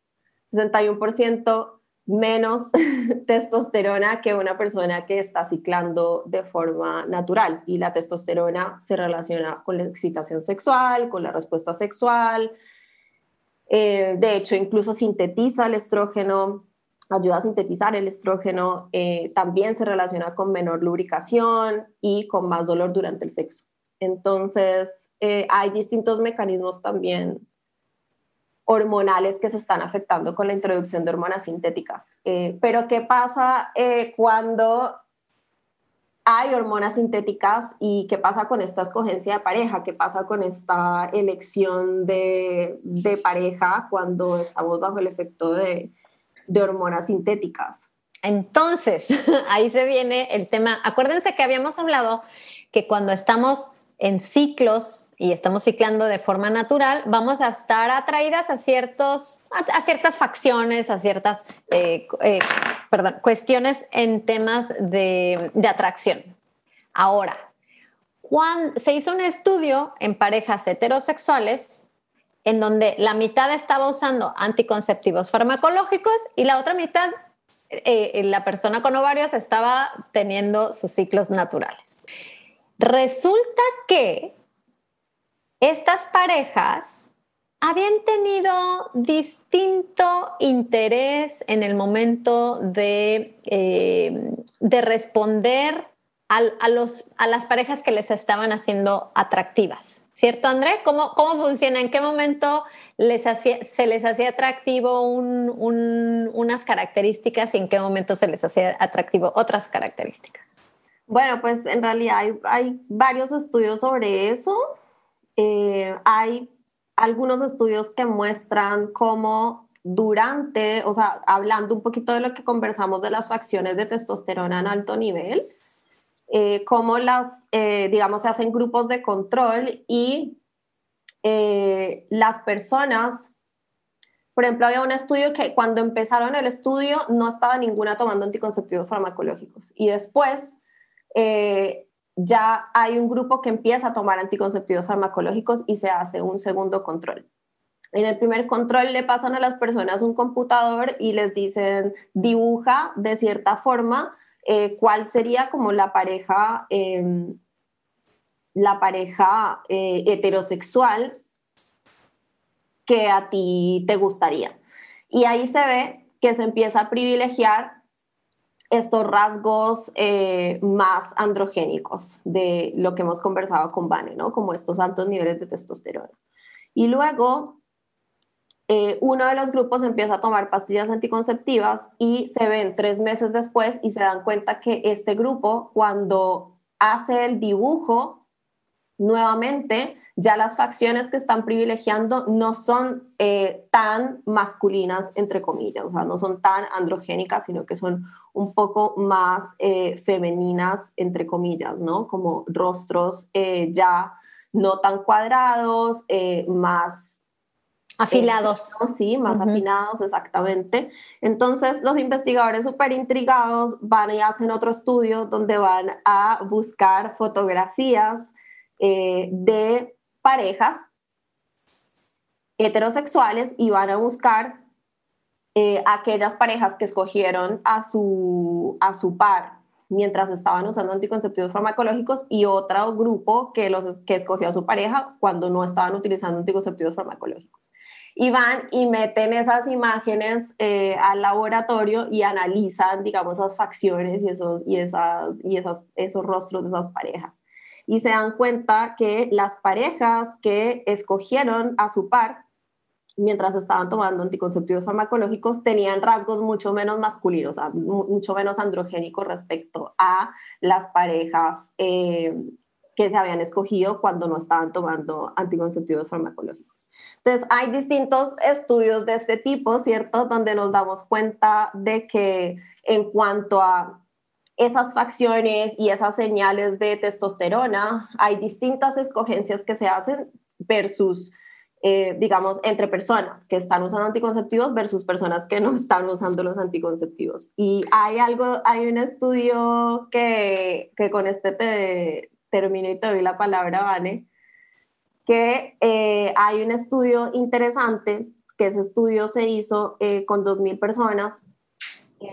S3: 61% menos testosterona que una persona que está ciclando de forma natural. Y la testosterona se relaciona con la excitación sexual, con la respuesta sexual. Eh, de hecho, incluso sintetiza el estrógeno, ayuda a sintetizar el estrógeno. Eh, también se relaciona con menor lubricación y con más dolor durante el sexo. Entonces, eh, hay distintos mecanismos también hormonales que se están afectando con la introducción de hormonas sintéticas. Eh, pero ¿qué pasa eh, cuando hay hormonas sintéticas y qué pasa con esta escogencia de pareja? ¿Qué pasa con esta elección de, de pareja cuando estamos bajo el efecto de, de hormonas sintéticas?
S2: Entonces, ahí se viene el tema. Acuérdense que habíamos hablado que cuando estamos en ciclos y estamos ciclando de forma natural, vamos a estar atraídas a, ciertos, a, ciertas facciones, a ciertas eh, eh, perdón, cuestiones en temas de, de atracción. Ahora, cuando se hizo un estudio en parejas heterosexuales en donde la mitad estaba usando anticonceptivos farmacológicos y la otra mitad eh, la persona con ovarios estaba teniendo sus ciclos naturales. Resulta que estas parejas habían tenido distinto interés en el momento de, eh, de responder a, los, a las parejas que les estaban haciendo atractivas. ¿Cierto, André? ¿Cómo, cómo funciona? ¿En qué momento les hacía, se les hacía atractivo unas características y en qué momento se les hacía atractivo otras características?
S3: Bueno, pues en realidad hay, hay varios estudios sobre eso. Eh, hay algunos estudios que muestran cómo durante, o sea, hablando un poquito de lo que conversamos de las facciones de testosterona en alto nivel, eh, cómo las, eh, digamos, se hacen grupos de control y eh, las personas, por ejemplo, había un estudio que cuando empezaron el estudio no estaba ninguna tomando anticonceptivos farmacológicos y después ya hay un grupo que empieza a tomar anticonceptivos farmacológicos y se hace un segundo control. En el primer control le pasan a las personas un computador y les dicen dibuja de cierta forma eh, cuál sería como la pareja, em, la pareja eh, heterosexual que a ti te gustaría. Y ahí se ve que se empieza a privilegiar estos rasgos eh, más androgénicos de lo que hemos conversado con Vane, ¿no? Como estos altos niveles de testosterona. Y luego eh, uno de los grupos empieza a tomar pastillas anticonceptivas y se ven tres meses después y se dan cuenta que este grupo, cuando hace el dibujo, nuevamente ya las facciones que están privilegiando no son eh, tan masculinas, entre comillas, o sea, no son tan androgénicas, sino que son un poco más eh, femeninas, entre comillas, ¿no? Como rostros ya no tan cuadrados, más
S2: Afilados.
S3: sí, más afinados, exactamente. Entonces, los investigadores súper intrigados van y hacen otro estudio donde van a buscar fotografías eh, de parejas heterosexuales y van a buscar eh, aquellas parejas que escogieron a su, a su par mientras estaban usando anticonceptivos farmacológicos y otro grupo que, los, que escogió a su pareja cuando no estaban utilizando anticonceptivos farmacológicos y van y meten esas imágenes eh, al laboratorio y analizan, digamos, esas facciones y, esos, y, esas, y esas, esos rostros de esas parejas. Y se dan cuenta que las parejas que escogieron a su par mientras estaban tomando anticonceptivos farmacológicos tenían rasgos mucho menos masculinos, mucho menos androgénicos respecto a las parejas eh, que se habían escogido cuando no estaban tomando anticonceptivos farmacológicos. Entonces, hay distintos estudios de este tipo, ¿cierto? Donde nos damos cuenta de que en cuanto a esas facciones y esas señales de testosterona, hay distintas escogencias que se hacen versus, eh, digamos, entre personas que están usando anticonceptivos versus personas que no están usando los anticonceptivos. Y hay algo, hay un estudio que, que con este te, termino y te doy la palabra, Vane, que eh, hay un estudio interesante, que ese estudio se hizo eh, con 2.000 personas,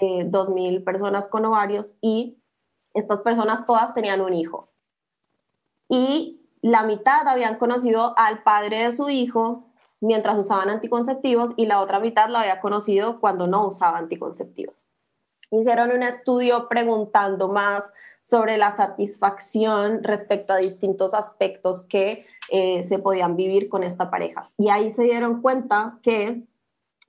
S3: eh, 2.000 personas con ovarios y estas personas todas tenían un hijo. Y la mitad habían conocido al padre de su hijo mientras usaban anticonceptivos y la otra mitad lo había conocido cuando no usaba anticonceptivos. Hicieron un estudio preguntando más sobre la satisfacción respecto a distintos aspectos que eh, se podían vivir con esta pareja. Y ahí se dieron cuenta que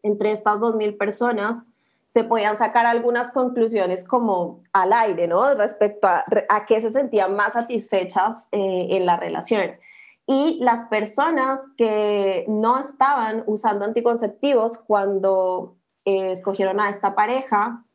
S3: entre estas 2.000 personas se podían sacar algunas conclusiones como al aire, ¿no? Respecto a, a qué se sentían más satisfechas eh, en la relación. Y las personas que no estaban usando anticonceptivos cuando eh, escogieron a esta pareja,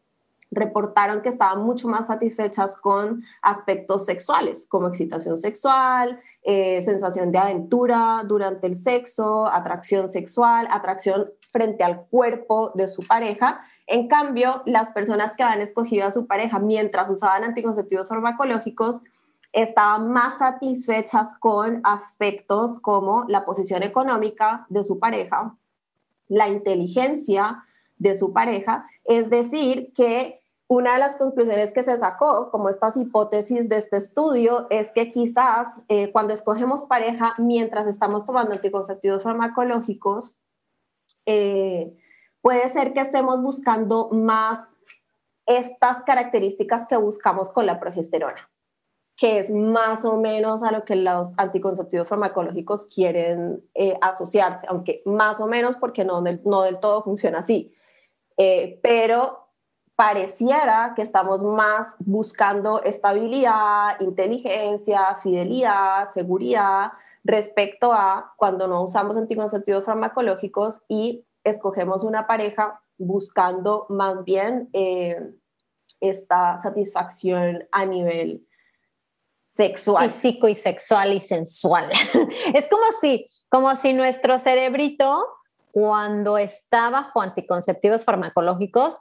S3: reportaron que estaban mucho más satisfechas con aspectos sexuales, como excitación sexual, eh, sensación de aventura durante el sexo, atracción sexual, atracción frente al cuerpo de su pareja. En cambio, las personas que habían escogido a su pareja mientras usaban anticonceptivos farmacológicos estaban más satisfechas con aspectos como la posición económica de su pareja, la inteligencia de su pareja Es decir, que una de las conclusiones que se sacó, como estas hipótesis de este estudio, es que quizás eh, cuando escogemos pareja mientras estamos tomando anticonceptivos farmacológicos, eh, puede ser que estemos buscando más estas características que buscamos con la progesterona, que es más o menos a lo que los anticonceptivos farmacológicos quieren eh, asociarse, aunque más o menos porque no, no del todo funciona así. pero pareciera que estamos más buscando estabilidad, inteligencia, fidelidad, seguridad respecto a cuando no usamos anticonceptivos farmacológicos y escogemos una pareja buscando más bien eh, esta satisfacción a nivel sexual.
S2: Físico y sexual y sensual. es como si, como si nuestro cerebrito, cuando está bajo anticonceptivos farmacológicos,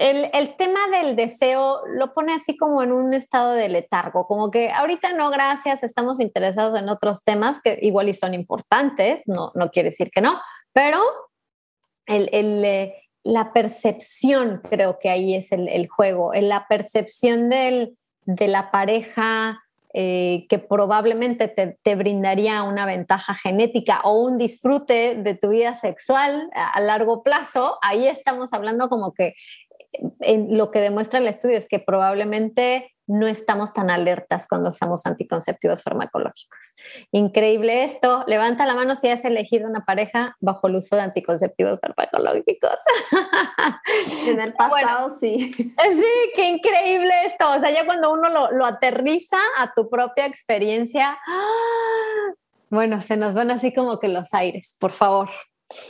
S2: el, tema del deseo lo pone así como en un estado de letargo, como que ahorita no, gracias, estamos interesados en otros temas que igual y son importantes, no, no quiere decir que no, pero eh, la percepción creo que ahí es el, juego, la percepción de la pareja eh, que probablemente te, te, brindaría una ventaja genética o un disfrute de tu vida sexual a largo plazo, ahí estamos hablando como que lo que demuestra el estudio es que probablemente no estamos tan alertas cuando usamos anticonceptivos farmacológicos. Increíble esto. Levanta la mano si has elegido una pareja bajo el uso de anticonceptivos farmacológicos.
S3: En el pasado, sí.
S2: Sí, qué increíble esto. O sea, ya cuando uno lo, lo aterriza a tu propia experiencia, ¡ah! bueno, se nos van así como que los aires, por favor.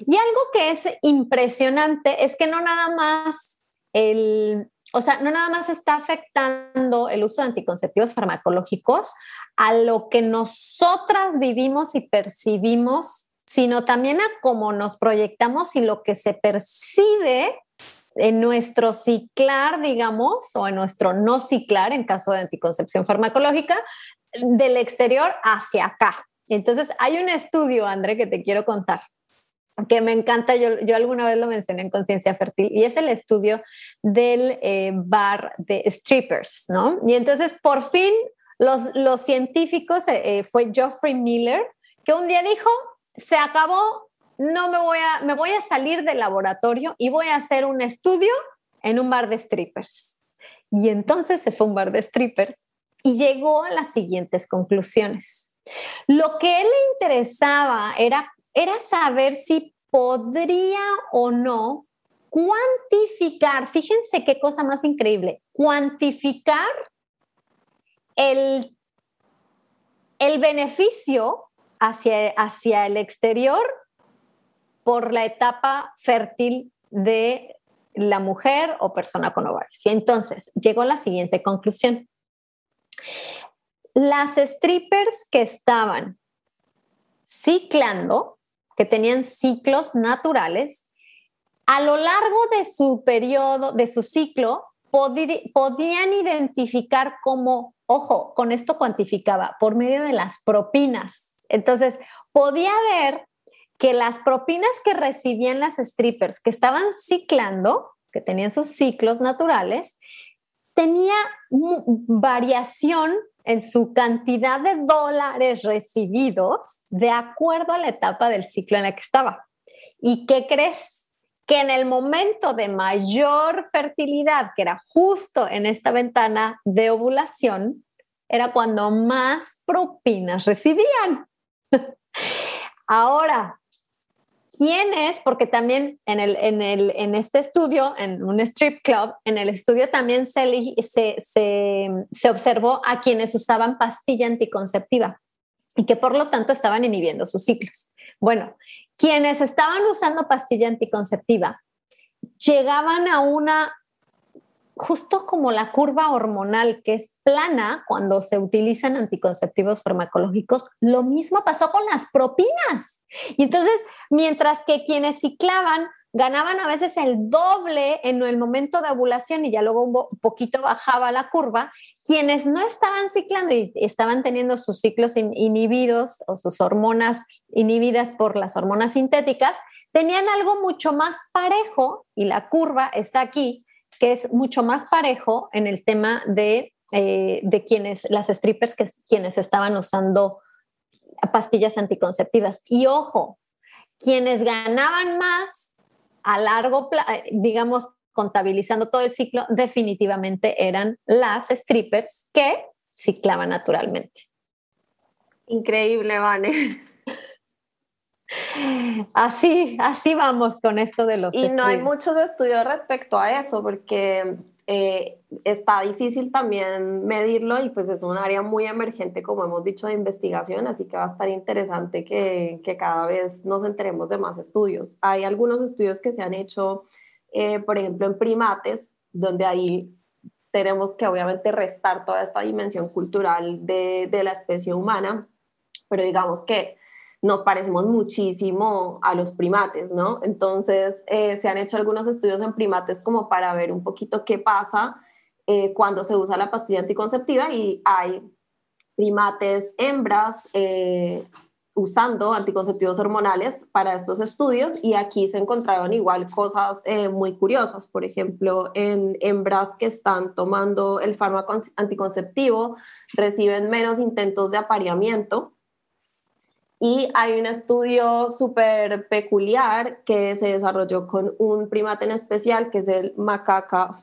S2: Y algo que es impresionante es que no nada más el, o sea, no nada más está afectando el uso de anticonceptivos farmacológicos a lo que nosotras vivimos y percibimos, sino también a cómo nos proyectamos y lo que se percibe en nuestro ciclar, digamos, o en nuestro no ciclar, en caso de anticoncepción farmacológica, del exterior hacia acá. Entonces, hay un estudio, André, que te quiero contar, que me encanta, yo, yo alguna vez lo mencioné en Conciencia Fértil, y es el estudio del eh, bar de strippers, ¿no? Y entonces, por fin, los, los científicos, eh, eh, fue Geoffrey Miller, que un día dijo, se acabó, no me voy a, me voy a salir del laboratorio y voy a hacer un estudio en un bar de strippers. Y entonces se fue a un bar de strippers y llegó a las siguientes conclusiones. Lo que él le interesaba era era saber si podría o no cuantificar, fíjense qué cosa más increíble, cuantificar el, el beneficio hacia, hacia el exterior por la etapa fértil de la mujer o persona con ovarios. Y entonces llegó a la siguiente conclusión. Las strippers que estaban ciclando que tenían ciclos naturales, a lo largo de su periodo, de su ciclo, podían identificar como, ojo, con esto cuantificaba, por medio de las propinas. Entonces, podía ver que las propinas que recibían las strippers que estaban ciclando, que tenían sus ciclos naturales, tenía variación en su cantidad de dólares recibidos de acuerdo a la etapa del ciclo en la que estaba. ¿Y qué crees? Que en el momento de mayor fertilidad, que era justo en esta ventana de ovulación, era cuando más propinas recibían. Ahora, quién es, porque también en, el, en, el, en este estudio, en un strip club, en el estudio también se, se, se, observó a quienes usaban pastilla anticonceptiva y que por lo tanto estaban inhibiendo sus ciclos. Bueno, quienes estaban usando pastilla anticonceptiva llegaban a una justo como la curva hormonal que es plana cuando se utilizan anticonceptivos farmacológicos, lo mismo pasó con las propinas. Y entonces, mientras que quienes ciclaban ganaban a veces el doble en el momento de ovulación y ya luego un poquito bajaba la curva, quienes no estaban ciclando y estaban teniendo sus ciclos inhibidos o sus hormonas inhibidas por las hormonas sintéticas, tenían algo mucho más parejo, y la curva está aquí, que es mucho más parejo en el tema de, eh, de quienes, las strippers, que quienes estaban usando pastillas anticonceptivas. Y ojo, quienes ganaban más a largo plazo, digamos, contabilizando todo el ciclo, definitivamente eran las strippers que ciclaban naturalmente.
S3: Increíble, Vane.
S2: Así, así vamos con esto de los
S3: Y no hay muchos estudios respecto a eso, porque eh, está difícil también medirlo y pues es un área muy emergente, como hemos dicho, de investigación, así que va a estar interesante que, que cada vez nos enteremos de más estudios. Hay algunos estudios que se han hecho, eh, por ejemplo, en primates, donde ahí tenemos que obviamente restar toda esta dimensión cultural de, de la especie humana, pero digamos que nos parecemos muchísimo a los primates, ¿no? Entonces, eh, se han hecho algunos estudios en primates como para ver un poquito qué pasa eh, cuando se usa la pastilla anticonceptiva y hay primates hembras eh, usando anticonceptivos hormonales para estos estudios y aquí se encontraron igual cosas muy curiosas, por ejemplo, en hembras que están tomando el fármaco anticonceptivo reciben menos intentos de apareamiento y hay un estudio súper peculiar que se desarrolló con un primate en especial, que es el macaca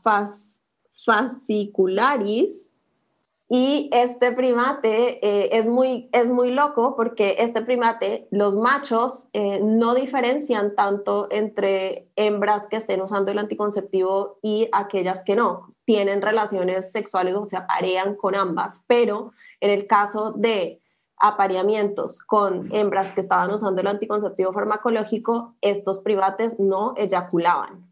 S3: fascicularis. Y este primate eh, es, muy, es muy loco porque este primate, los machos eh, no diferencian tanto entre hembras que estén usando el anticonceptivo y aquellas que no. Tienen relaciones sexuales o se aparean con ambas, pero en el caso de apareamientos con hembras que estaban usando el anticonceptivo farmacológico, estos primates no eyaculaban.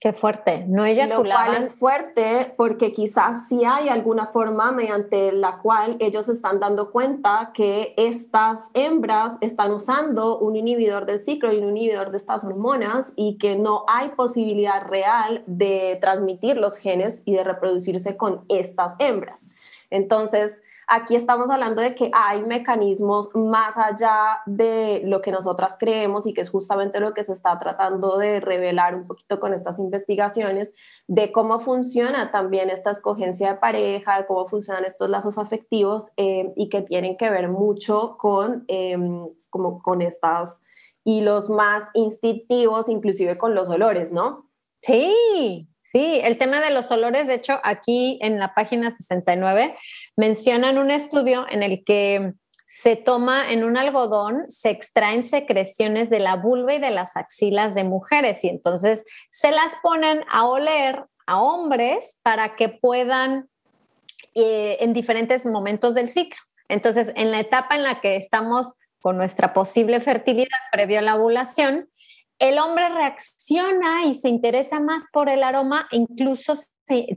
S2: Qué fuerte, no eyaculaban.
S3: Lo cual es fuerte porque quizás sí hay alguna forma mediante la cual ellos están dando cuenta que estas hembras están usando un inhibidor del ciclo y un inhibidor de estas hormonas y que no hay posibilidad real de transmitir los genes y de reproducirse con estas hembras. Entonces, Aquí estamos hablando de que hay mecanismos más allá de lo que nosotras creemos y que es justamente lo que se está tratando de revelar un poquito con estas investigaciones de cómo funciona también esta escogencia de pareja, de cómo funcionan estos lazos afectivos eh, y que tienen que ver mucho con, em, como con estas más instintivos, inclusive con los olores, ¿no?
S2: Sí, Sí, el tema de los olores, de hecho, aquí en la página 69 mencionan un estudio en el que se toma en un algodón, se extraen secreciones de la vulva y de las axilas de mujeres y entonces se las ponen a oler a hombres para que puedan eh, en diferentes momentos del ciclo. Entonces, en la etapa en la que estamos con nuestra posible fertilidad previo a la ovulación, el hombre reacciona y se interesa más por el aroma, incluso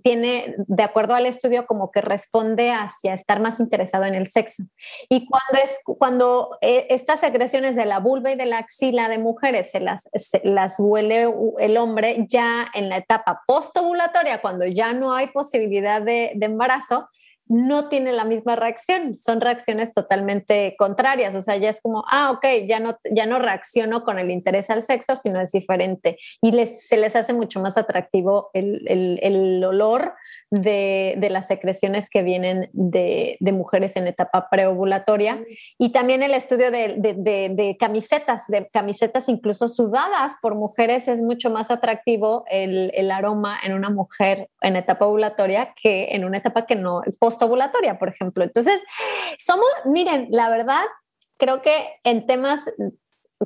S2: tiene, de acuerdo al estudio, como que responde hacia estar más interesado en el sexo. Y cuando, es, cuando eh, estas secreciones de la vulva y de la axila de mujeres se las, huele el hombre ya en la etapa postovulatoria, cuando ya no hay posibilidad de embarazo, no tiene la misma reacción, son reacciones totalmente contrarias, o sea, ya es como, ah, ok, ya no, ya no reacciono con el interés al sexo, sino es diferente. Y se les hace mucho más atractivo el, el, el olor de, de, las secreciones que vienen de, de, mujeres en etapa preovulatoria y también el estudio de, de, camisetas, de camisetas incluso sudadas por mujeres es mucho más atractivo el, el aroma en una mujer en etapa ovulatoria que en una etapa que no, post ovulatoria, por ejemplo. Entonces, somos, miren, la verdad, creo que en temas,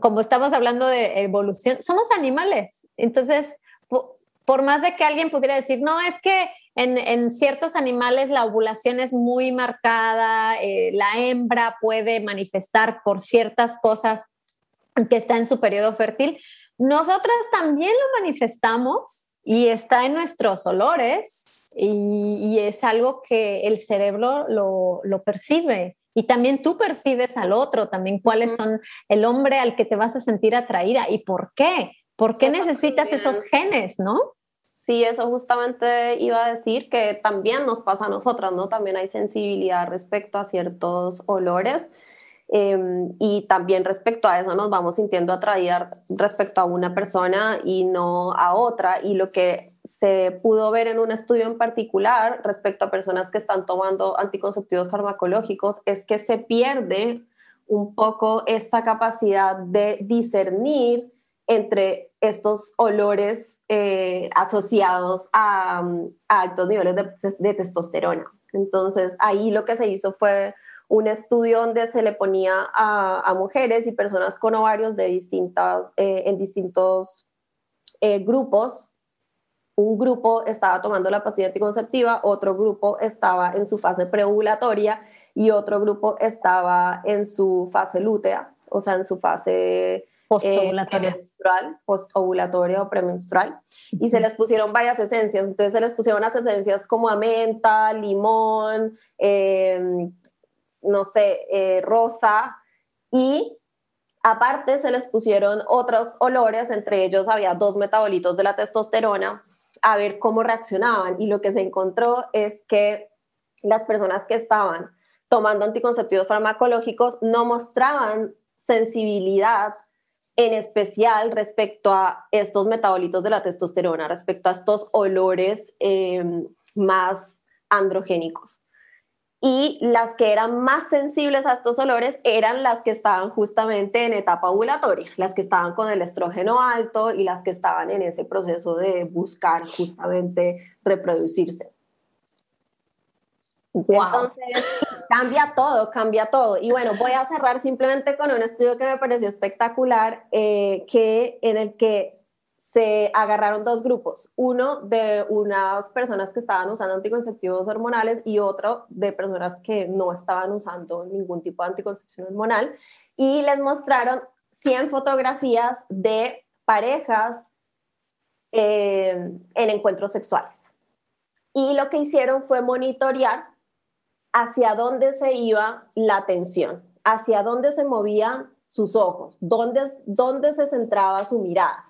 S2: como estamos hablando de evolución, somos animales. Entonces, por, más de que alguien pudiera decir, no, es que en, ciertos animales la ovulación es muy marcada, eh, la hembra puede manifestar por ciertas cosas que está en su periodo fértil, nosotras también lo manifestamos y está en nuestros olores, y, es algo que el cerebro lo, percibe. Y también tú percibes al otro, también cuáles son el hombre al que te vas a sentir atraída y por qué. ¿Por qué necesitas esos genes, no?
S3: Sí, eso justamente iba a decir que también nos pasa a nosotras, ¿no? También hay sensibilidad respecto a ciertos olores Em, y también respecto a eso nos vamos sintiendo atraídas respecto a una persona y no a otra. Y lo que se pudo ver en un estudio en particular respecto a personas que están tomando anticonceptivos farmacológicos es que se pierde un poco esta capacidad de discernir entre estos olores eh, asociados a, altos niveles de, testosterona. Entonces, ahí lo que se hizo fue un estudio donde se le ponía a, mujeres y personas con ovarios de distintas, eh, en distintos eh, grupos. Un grupo estaba tomando la pastilla anticonceptiva, otro grupo estaba en su fase preovulatoria y otro grupo estaba en su fase lútea, o sea, en su fase
S2: postovulatoria.
S3: Eh, postovulatoria o premenstrual. Y se les pusieron varias esencias. Entonces se les pusieron las esencias como a menta, limón, em, no sé, eh, rosa. Y aparte se les pusieron otros olores, entre ellos había dos metabolitos de la testosterona, a ver cómo reaccionaban. Y lo que se encontró es que las personas que estaban tomando anticonceptivos farmacológicos no mostraban sensibilidad en especial respecto a estos metabolitos de la testosterona, respecto a estos olores em, más androgénicos. Y las que eran más sensibles a estos olores eran las que estaban justamente en etapa ovulatoria, las que estaban con el estrógeno alto y las que estaban en ese proceso de buscar justamente reproducirse. Entonces, cambia todo, cambia todo. Y bueno, voy a cerrar simplemente con un estudio que me pareció espectacular, eh, que, en el que se agarraron dos grupos, uno de unas personas que estaban usando anticonceptivos hormonales y otro de personas que no estaban usando ningún tipo de anticoncepción hormonal, y les mostraron 100 fotografías de parejas eh, en encuentros sexuales. Y lo que hicieron fue monitorear hacia dónde se iba la atención, hacia dónde se movían sus ojos, dónde, dónde se centraba su mirada.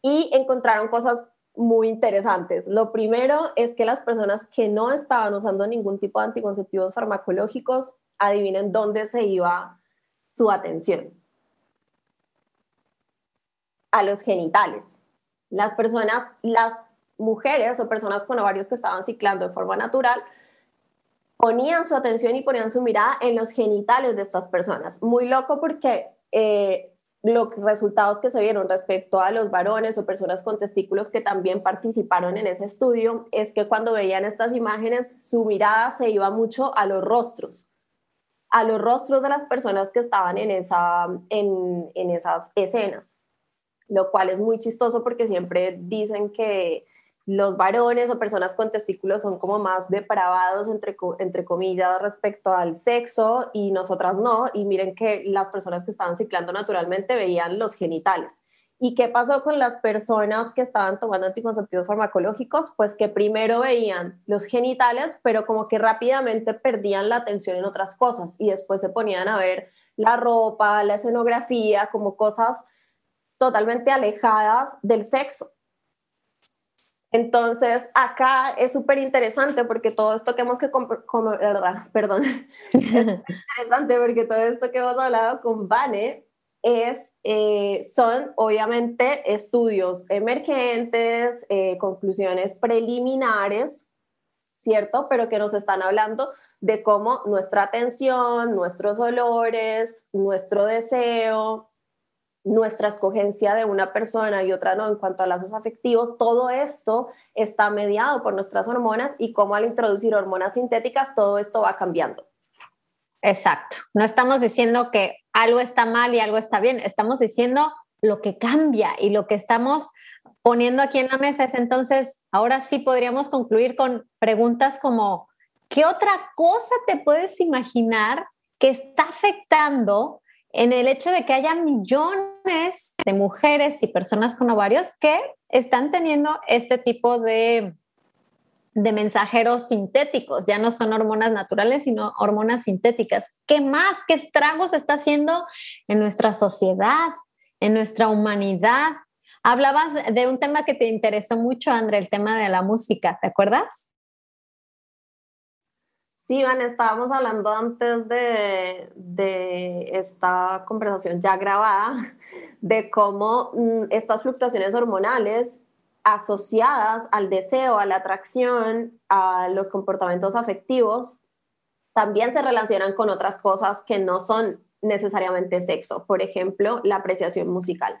S3: Y encontraron cosas muy interesantes. Lo primero es que las personas que no estaban usando ningún tipo de anticonceptivos farmacológicos, adivinen dónde se iba su atención. A los genitales. Las personas, las mujeres o personas con ovarios que estaban ciclando de forma natural, ponían su atención y ponían su mirada en los genitales de estas personas. Muy loco porque eh, los resultados que se vieron respecto a los varones o personas con testículos que también participaron en ese estudio es que cuando veían estas imágenes su mirada se iba mucho a los rostros, a los rostros de las personas que estaban en, esa, en, en esas escenas, lo cual es muy chistoso porque siempre dicen que los varones o personas con testículos son como más depravados, entre, entre comillas, respecto al sexo y nosotras no. Y miren que las personas que estaban ciclando naturalmente veían los genitales. ¿Y qué pasó con las personas que estaban tomando anticonceptivos farmacológicos? Pues que primero veían los genitales, pero como que rápidamente perdían la atención en otras cosas y después se ponían a ver la ropa, la escenografía, como cosas totalmente alejadas del sexo. Entonces, acá es súper interesante porque todo esto que hemos que verdad, perdón, es interesante porque todo esto que hemos hablado con Vane es, eh, son obviamente estudios emergentes, eh, conclusiones preliminares, ¿cierto? Pero que nos están hablando de cómo nuestra atención, nuestros olores, nuestro deseo, nuestra escogencia de una persona y otra no en cuanto a lazos afectivos, todo esto está mediado por nuestras hormonas y como al introducir hormonas sintéticas todo esto va cambiando.
S2: Exacto. No estamos diciendo que algo está mal y algo está bien, estamos diciendo lo que cambia y lo que estamos poniendo aquí en la mesa es entonces, ahora sí podríamos concluir con preguntas como, ¿qué otra cosa te puedes imaginar que está afectando en el hecho de que haya millones de mujeres y personas con ovarios que están teniendo este tipo de, de mensajeros sintéticos, ya no son hormonas naturales, sino hormonas sintéticas. ¿Qué más, qué estragos está haciendo en nuestra sociedad, en nuestra humanidad? Hablabas de un tema que te interesó mucho, André, el tema de la música, ¿te acuerdas?
S3: Sí, Van, estábamos hablando antes de, de esta conversación ya grabada de cómo mm, estas fluctuaciones hormonales asociadas al deseo, a la atracción, a los comportamientos afectivos, también se relacionan con otras cosas que no son necesariamente sexo, por ejemplo, la apreciación musical.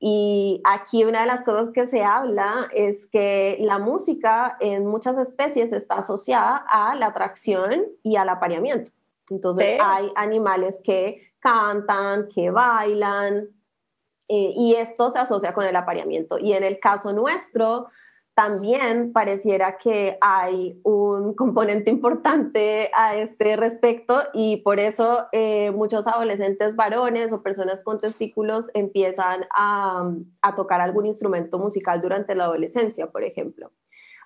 S3: Y aquí una de las cosas que se habla es que la música en muchas especies está asociada a la atracción y al apareamiento. Entonces hay animales que cantan, que bailan, eh, y esto se asocia con el apareamiento. Y en el caso nuestro, también pareciera que hay un componente importante a este respecto y por eso eh, muchos adolescentes varones o personas con testículos empiezan a tocar algún instrumento musical durante la adolescencia, por ejemplo.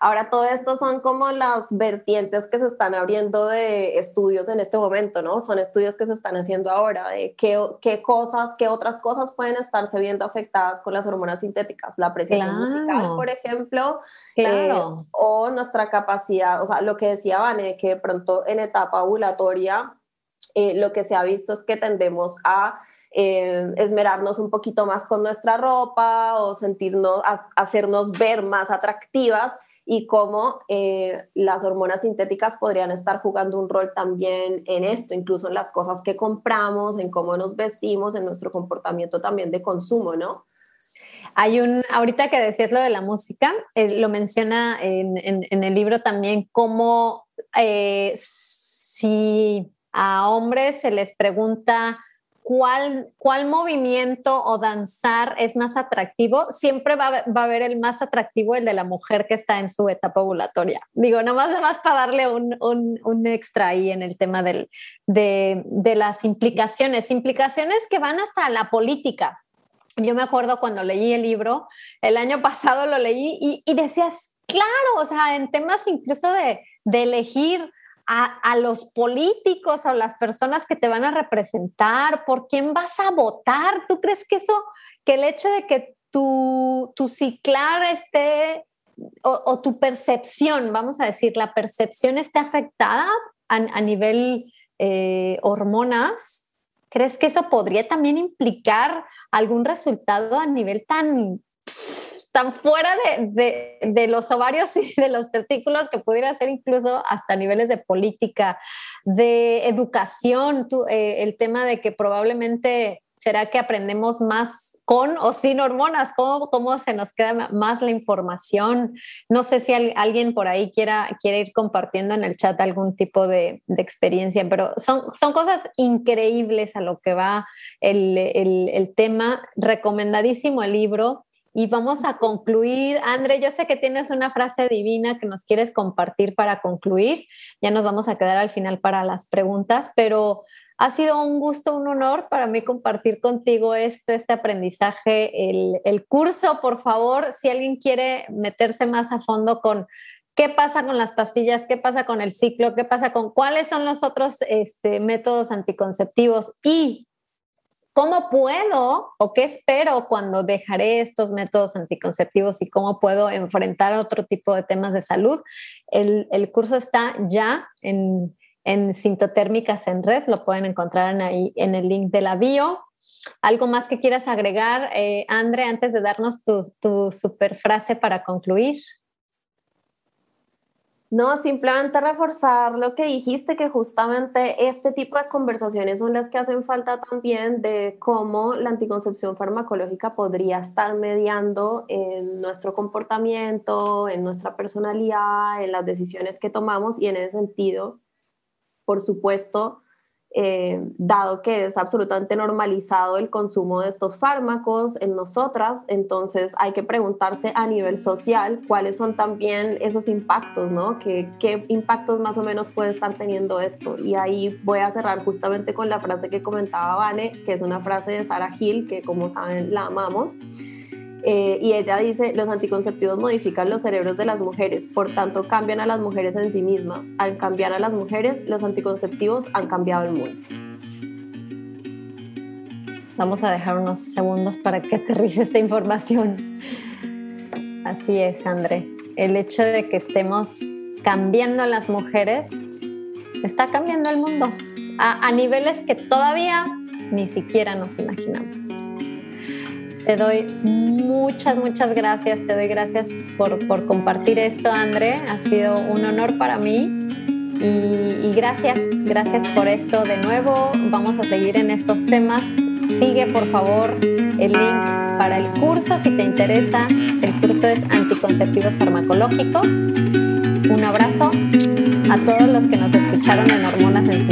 S3: Ahora, todo esto son como las vertientes que se están abriendo de estudios en este momento, ¿no? Son estudios que se están haciendo ahora de qué, qué cosas, qué otras cosas pueden estarse viendo afectadas con las hormonas sintéticas. La apreciación musical, por ejemplo, eh, o nuestra capacidad, o sea, lo que decía Vane, que de pronto en etapa ovulatoria, eh, lo que se ha visto es que tendemos a eh, esmerarnos un poquito más con nuestra ropa o sentirnos, hacernos ver más atractivas y cómo eh, las hormonas sintéticas podrían estar jugando un rol también en esto, incluso en las cosas que compramos, en cómo nos vestimos, en nuestro comportamiento también de consumo, ¿no?
S2: Hay un, ahorita que decías lo de la música, eh, lo menciona en, el libro también, cómo eh, si a hombres se les pregunta cuál, cuál movimiento o danzar es más atractivo, siempre va, va, a haber el más atractivo, el de la mujer que está en su etapa ovulatoria. Digo, nomás, más para darle un, un, un, extra ahí en el tema del, de, de las implicaciones, implicaciones que van hasta la política. Yo me acuerdo cuando leí el libro, el año pasado lo leí y, y decías, claro, o sea, en temas incluso de, de elegir a, los políticos o las personas que te van a representar, por quién vas a votar. ¿Tú crees que eso, que el hecho de que tu, tu ciclar esté o, tu percepción, vamos a decir, la percepción esté afectada a, nivel eh, hormonas, ¿crees que eso podría también implicar algún resultado a nivel tan tan fuera de, de, los ovarios y de los testículos que pudiera ser incluso hasta niveles de política, de educación, eh, el tema de que probablemente será que aprendemos más con o sin hormonas, cómo, cómo se nos queda más la información. No sé si alguien por ahí quiera, quiere ir compartiendo en el chat algún tipo de, experiencia, pero son, son cosas increíbles a lo que va el, el tema. Recomendadísimo el libro. Y vamos a concluir. André, yo sé que tienes una frase divina que nos quieres compartir para concluir. Ya nos vamos a quedar al final para las preguntas, pero ha sido un gusto, un honor para mí compartir contigo esto, este aprendizaje, el, curso. Por favor, si alguien quiere meterse más a fondo con qué pasa con las pastillas, qué pasa con el ciclo, qué pasa con cuáles son los otros este, métodos anticonceptivos y ¿Cómo puedo o qué espero cuando dejaré estos métodos anticonceptivos y cómo puedo enfrentar otro tipo de temas de salud? El, curso está ya en, en Sintotérmicas en Red, lo pueden encontrar ahí en el link de la bio. ¿Algo más que quieras agregar, eh, Andre, antes de darnos tu, tu super frase para concluir?
S3: No, simplemente reforzar lo que dijiste, que justamente este tipo de conversaciones son las que hacen falta también de cómo la anticoncepción farmacológica podría estar mediando en nuestro comportamiento, en nuestra personalidad, en las decisiones que tomamos y en ese sentido, por supuesto, eh, dado que es absolutamente normalizado el consumo de estos fármacos en nosotras, entonces hay que preguntarse a nivel social cuáles son también esos impactos, ¿no? ¿Qué, qué impactos más o menos puede estar teniendo esto? Y ahí voy a cerrar justamente con la frase que comentaba Vane, que es una frase de Sarah Hill, que como saben la amamos eh, y ella dice, los anticonceptivos modifican los cerebros de las mujeres, por tanto cambian a las mujeres en sí mismas. Al cambiar a las mujeres, los anticonceptivos han cambiado el mundo.
S2: Vamos a dejar unos segundos para que aterrice esta información. Así es, André. El hecho de que estemos cambiando a las mujeres está cambiando el mundo a, a niveles que todavía ni siquiera nos imaginamos. Te doy muchas, muchas gracias. Te doy gracias por, por compartir esto, André. Ha sido un honor para mí. Y, y, gracias, gracias por esto de nuevo. Vamos a seguir en estos temas. Sigue por favor el link para el curso si te interesa. El curso es Anticonceptivos Farmacológicos. Un abrazo a todos los que nos escucharon en Hormonas en